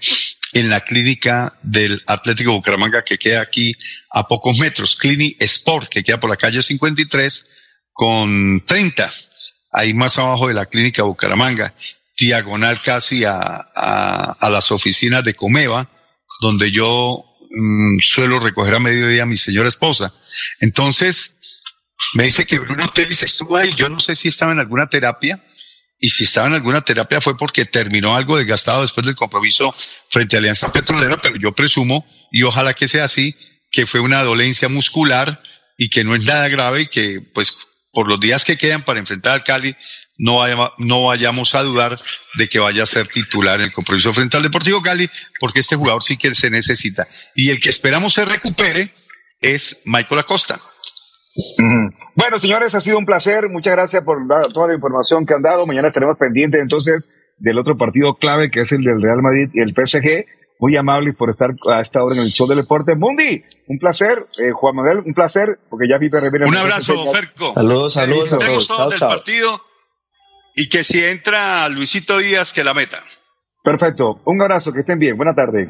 en la clínica del Atlético Bucaramanga que queda aquí a pocos metros, Clini Sport, que queda por la calle 53 con 30, ahí más abajo de la clínica Bucaramanga, diagonal casi a, a, las oficinas de Comeva, donde yo mm, suelo recoger a mediodía a mi señora esposa. Entonces, me dice que Bruno Telis estuvo ahí, yo no sé si estaba en alguna terapia, y si estaba en alguna terapia fue porque terminó algo desgastado después del compromiso frente a Alianza Petrolera, pero yo presumo, y ojalá que sea así, que fue una dolencia muscular y que no es nada grave y que pues por los días que quedan para enfrentar al Cali no, no vayamos a dudar de que vaya a ser titular en el compromiso frente al Deportivo Cali, porque este jugador sí que se necesita. Y el que esperamos se recupere es Michael Acosta. Bueno, señores, ha sido un placer. Muchas gracias por toda la información que han dado. Mañana estaremos pendientes entonces del otro partido clave que es el del Real Madrid y el PSG. Muy amable por estar a esta hora en el show del deporte. Mundi, un placer. Eh, Juan Manuel, un placer, porque ya vi Un abrazo, Ferco. Saludos, saludos. a todos. del partido y que si entra Luisito Díaz, que la meta. Perfecto. Un abrazo, que estén bien. Buena tarde.